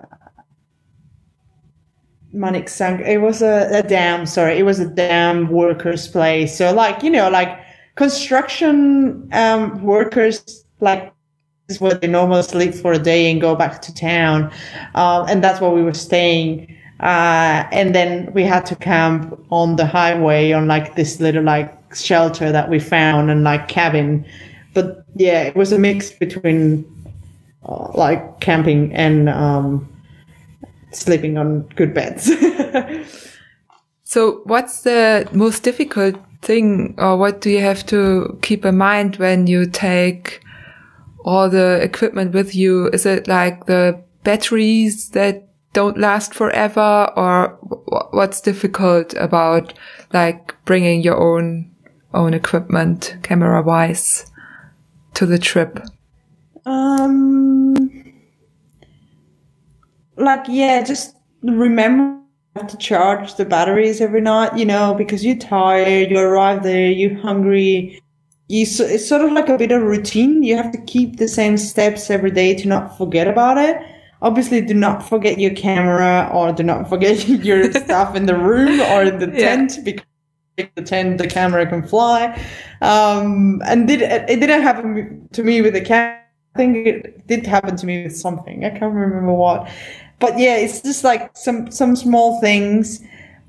Manic-Cinq. It was a, a dam. Sorry, it was a dam workers' place. So, like you know, like construction um, workers, like is where they normally sleep for a day and go back to town. Uh, and that's where we were staying. Uh, and then we had to camp on the highway on like this little like shelter that we found and like cabin. But yeah, it was a mix between uh, like camping and um, sleeping on good beds. so, what's the most difficult thing, or what do you have to keep in mind when you take all the equipment with you? Is it like the batteries that don't last forever? Or what's difficult about like bringing your own own equipment camera wise to the trip? Um like yeah just remember to charge the batteries every night you know because you're tired you arrive there you're hungry you it's sort of like a bit of routine. You have to keep the same steps every day to not forget about it. Obviously do not forget your camera or do not forget your stuff in the room or in the yeah. tent because the tent the camera can fly. Um, and did it didn't happen to me with the camera i think it did happen to me with something. I can't remember what. But yeah it's just like some some small things.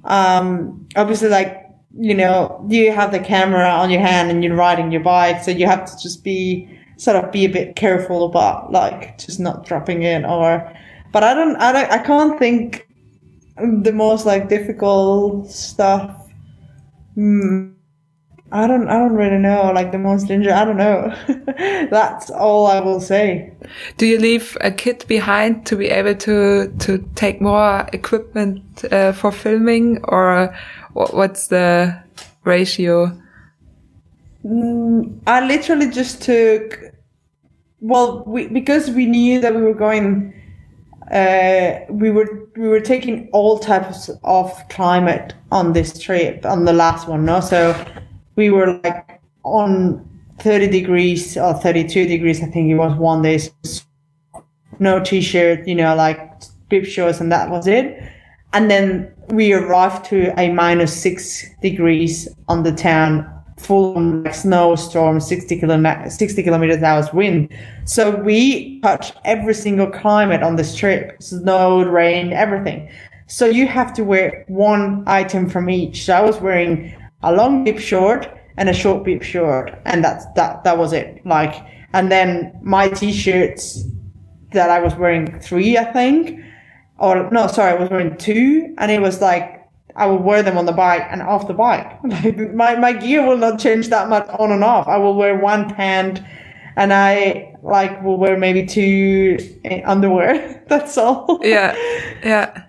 Um, obviously like you know you have the camera on your hand and you're riding your bike so you have to just be sort of be a bit careful about like just not dropping it or but I don't I don't I can't think the most like difficult stuff hmm. I don't I don't really know like the most dangerous I don't know that's all I will say do you leave a kit behind to be able to to take more equipment uh, for filming or what's the ratio Mm, I literally just took, well, we, because we knew that we were going, uh, we were we were taking all types of climate on this trip on the last one, no? So we were like on 30 degrees or 32 degrees, I think it was one day. No t-shirt, you know, like bib shorts, and that was it. And then we arrived to a minus six degrees on the town full like snowstorm, 60, kilo, 60 kilometers hours wind. So we touch every single climate on this trip, snow, rain, everything. So you have to wear one item from each. So I was wearing a long bib short and a short bib short. And that's, that, that was it. Like, and then my t-shirts that I was wearing three, I think, or no, sorry, I was wearing two and it was like I will wear them on the bike and off the bike. my, my gear will not change that much on and off. I will wear one pant and I like will wear maybe two eh, underwear. That's all. Yeah. Yeah.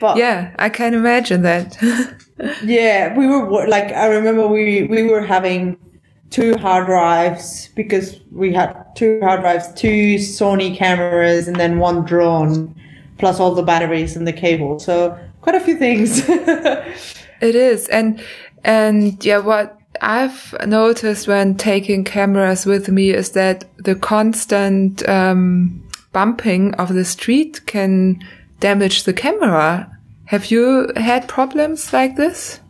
But yeah, I can imagine that. yeah, we were like, I remember we, we were having two hard drives because we had two hard drives, two Sony cameras and then one drone plus all the batteries and the cable. So quite a few things. it is. And, and yeah, what I've noticed when taking cameras with me is that the constant, um, bumping of the street can damage the camera. Have you had problems like this?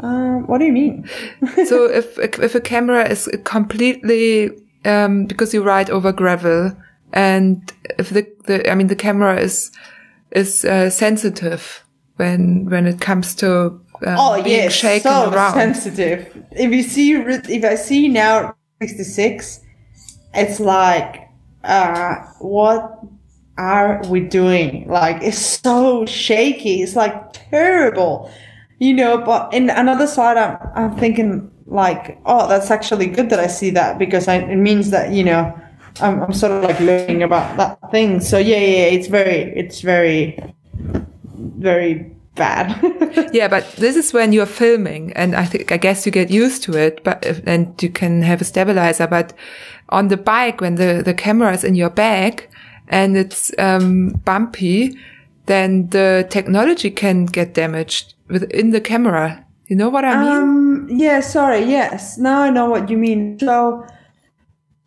Uh, what do you mean? so if if a camera is completely um, because you ride over gravel, and if the, the I mean the camera is is uh, sensitive when when it comes to um, oh being yes, shaken so around. sensitive. If you see, if I see now sixty six, it's like, uh, what are we doing? Like, it's so shaky. It's like terrible, you know. But in another side, I'm I'm thinking like, oh, that's actually good that I see that because I, it means that you know I'm, I'm sort of like learning about that thing. So yeah, yeah, it's very, it's very, very bad. yeah, but this is when you're filming, and I think I guess you get used to it. But and you can have a stabilizer. But on the bike, when the the camera is in your bag and it's um, bumpy, then the technology can get damaged within the camera. You know what I mean? Um, yeah. Sorry. Yes. Now I know what you mean. So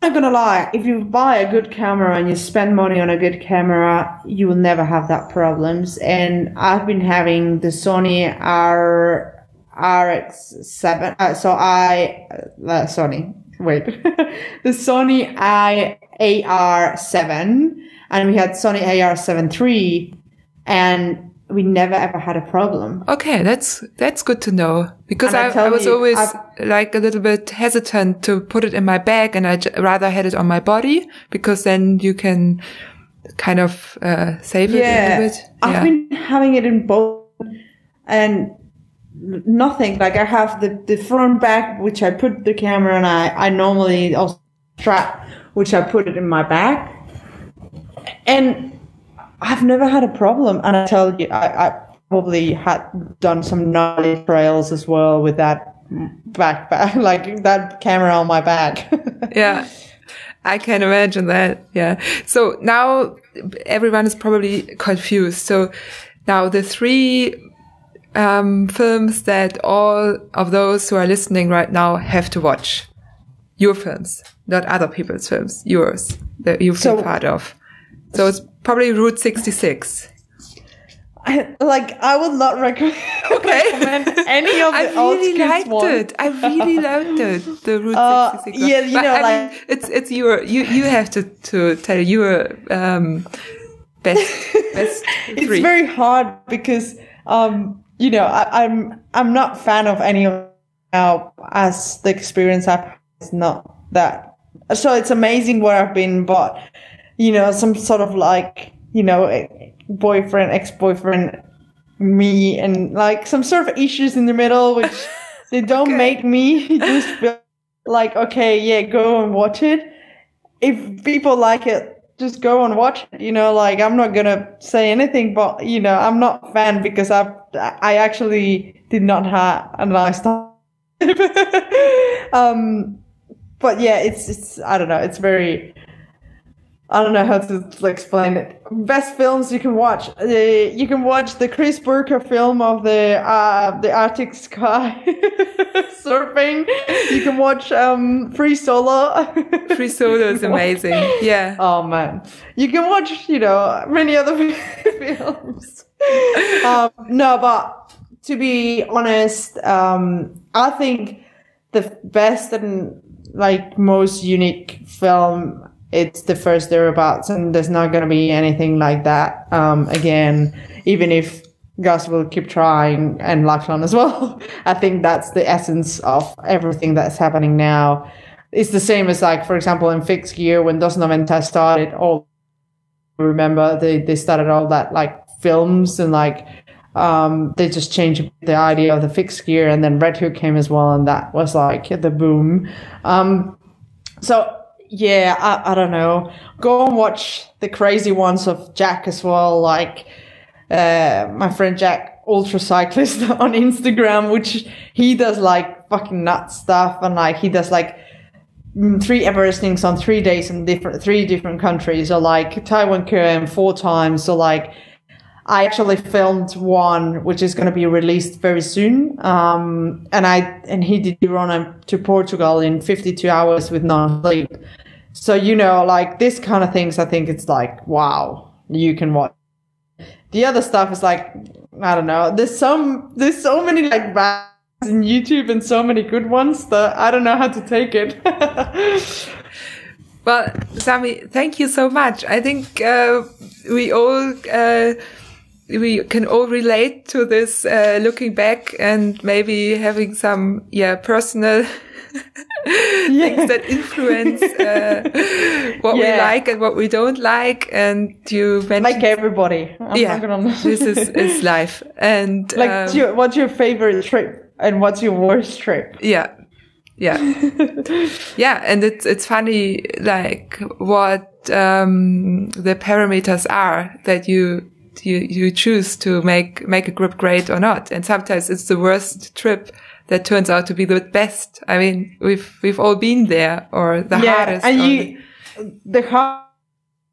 not gonna lie, if you buy a good camera and you spend money on a good camera, you will never have that problems. And I've been having the Sony R RX7. Uh, so I, uh, Sony, wait, the Sony I AR7, and we had Sony AR7 III, and we never ever had a problem. Okay, that's that's good to know because I, I, was you, always I've, like a little bit hesitant to put it in my bag, and I rather had it on my body because then you can kind of uh, save yeah, it a little bit. Yeah. I've been having it in both, and nothing. Like I have the the front bag, which I put the camera, and I I normally also strap, which I put it in my bag, and I've never had a problem, and I tell you, I, I probably had done some gnarly trails as well with that backpack, like that camera on my back. yeah. I can imagine that. Yeah. So now everyone is probably confused. So now the three um, films that all of those who are listening right now have to watch. Your films, not other people's films, yours that you feel so, part of. So it's probably Route 66. I, like I would not recommend, okay. recommend any of the I really liked ones. it. I really liked it. The Route uh, 66. Yeah, you but know, I like mean, it's it's your you you have to to tell your um best best. it's very hard because um you know I, I'm I'm not fan of any of now as the experience I've is not that. So it's amazing where I've been, but you know some sort of like you know boyfriend, ex boyfriend, me, and like some sort of issues in the middle, which they don't okay. make me just feel like, okay, yeah, go and watch it. If people like it, just go and watch it. You know, like I'm not gonna say anything, but you know, I'm not a fan because I I actually did not have a nice time. um, but yeah, it's it's I don't know, it's very I don't know how to explain it. Best films you can watch. Uh, you can watch the Chris Burkard film of the uh, the Arctic Sky surfing. You can watch um, Free Solo. Free Solo is amazing. Yeah. Oh man, you can watch you know many other films. um, no, but to be honest, um, I think the best and like most unique film it's the first thereabouts and there's not going to be anything like that um, again even if Gus will keep trying and Lachlan as well. I think that's the essence of everything that's happening now. It's the same as like, for example, in fixed gear when Dos Noventas started, all remember they, they started all that like films and like um, they just changed the idea of the fixed gear and then Red Hook came as well and that was like the boom. Um, so yeah, I, I don't know. Go and watch the crazy ones of Jack as well, like uh, my friend Jack, ultra cyclist on Instagram, which he does like fucking nut stuff and like he does like mm, three Everestings on three days in different three different countries, or like Taiwan Korea four times, or like. I actually filmed one which is going to be released very soon. Um, and I and he did run to Portugal in 52 hours with no sleep. So, you know, like this kind of things, I think it's like, wow, you can watch. The other stuff is like, I don't know. There's some, there's so many like bad in YouTube and so many good ones that I don't know how to take it. well, Sami, thank you so much. I think uh, we all uh, we can all relate to this uh, looking back and maybe having some yeah personal things that influence uh, what yeah. we like and what we don't like. And you mentioned like everybody. I'm yeah, this is, is life. And like, um, your, what's your favorite trip and what's your worst trip? Yeah. Yeah. yeah. And it's, it's funny, like what, um, the parameters are that you, you, you choose to make, make a group great or not. And sometimes it's the worst trip that turns out to be the best. I mean, we've we've all been there, or the yeah, hardest. and you, the hard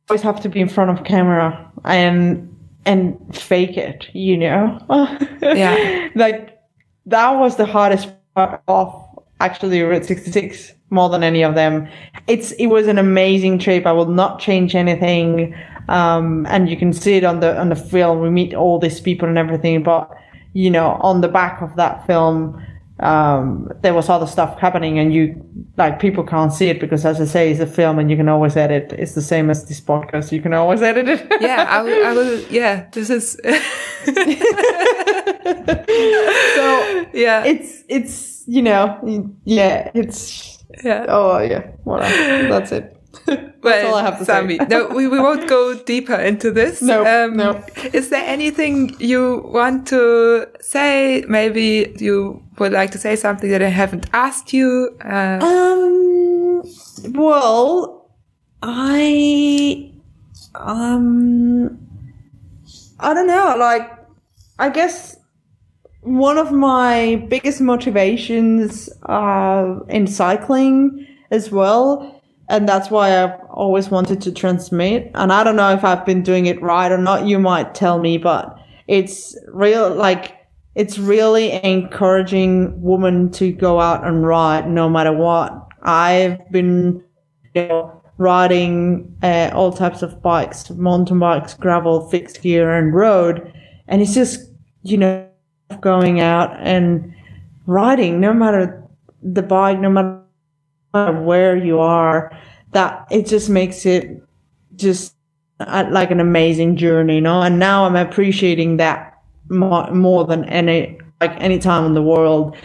always have to be in front of camera and and fake it, you know. yeah, like that was the hardest part of actually Route 66 more than any of them. It's it was an amazing trip. I will not change anything. Um, and you can see it on the on the film. We meet all these people and everything, but you know, on the back of that film, um, there was other stuff happening and you like people can't see it because as I say it's a film and you can always edit. It's the same as this podcast. You can always edit it. Yeah I will, I will yeah this is so yeah. it's it's you know yeah it's yeah. oh yeah well that's it That's all I have to Sami, say. no, we, we won't go deeper into this. No, um, no. Is there anything you want to say? Maybe you would like to say something that I haven't asked you. Uh, um. Well, I um. I don't know, like, I guess one of my biggest motivations uh, in cycling as well, and that's why I've always wanted to transmit. And I don't know if I've been doing it right or not. You might tell me, but it's real, like, it's really encouraging women to go out and ride no matter what. I've been, you know, riding uh, all types of bikes, mountain bikes, gravel, fixed gear, and road, and it's just, you know, going out and riding, no matter the bike, no matter where you are, that it just makes it just uh, like an amazing journey, you know. And now I'm appreciating that more, more than any like any time in the world,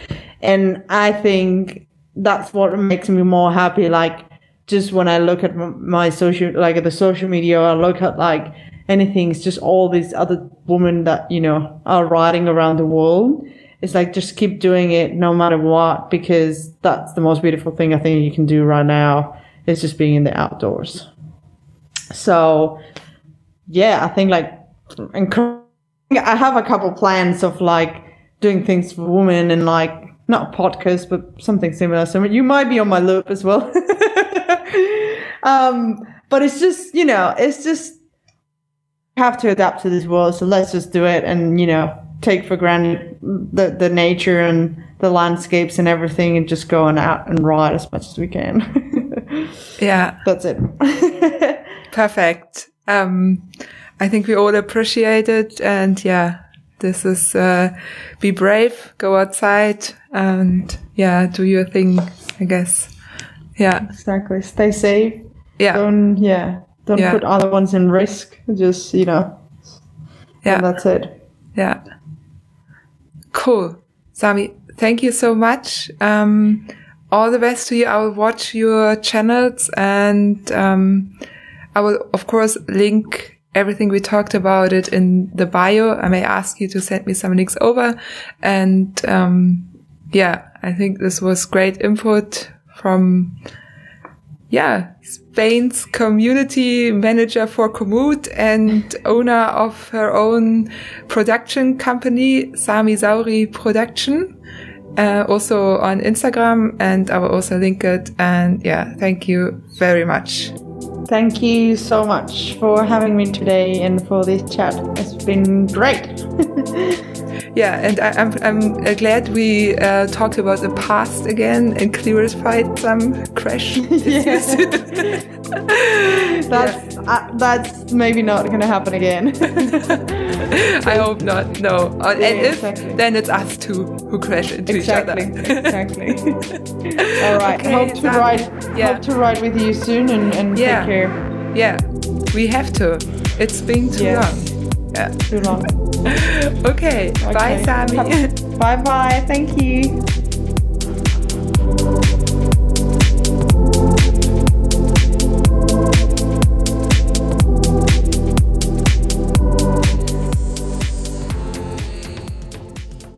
and I think that's what makes me more happy. Like just when I look at my social, like at the social media, I look at like anything. It's just all these other women that, you know, are riding around the world. It's like just keep doing it no matter what, because that's the most beautiful thing I think you can do right now is just being in the outdoors. So yeah, I think like, I have a couple plans of like doing things for women and like, not a podcast, but something similar. So you might be on my loop as well. um, but it's just, you know, it's just have to adapt to this world, so let's just do it and, you know, take for granted the, the nature and the landscapes and everything and just go out and ride as much as we can. yeah. That's it. Perfect. Um, I think we all appreciate it. And yeah, this is, uh, be brave, go outside and yeah, do your thing, I guess. Yeah. Exactly. Stay safe. Yeah. Don't, yeah. Don't yeah. put other ones in risk. Just, you know. Yeah. that's it. Yeah. Cool. Sami, thank you so much. Um, all the best to you. I will watch your channels and, um, I will, of course, link everything we talked about it in the bio. I may ask you to send me some links over. And, um, yeah, I think this was great input from yeah, Spain's community manager for Komoot and owner of her own production company, Sami Sauri Production. Uh, also on Instagram and I will also link it. And yeah, thank you very much. Thank you so much for having me today and for this chat. It's been great. yeah, and I, am I'm, I'm glad we uh, talked about the past again and clarified some crash issues. that's yeah. uh, that's maybe not going to happen again. I hope not. No, uh, yeah, and if exactly. then it's us two who crash into exactly, each other. exactly. All right. Okay, hope to ride. Yeah. Hope to ride with you soon and, and yeah. take care. Yeah, we have to. It's been too yes. long. Yeah. Too long. Okay. okay. Bye, Sami. Bye bye. Thank you.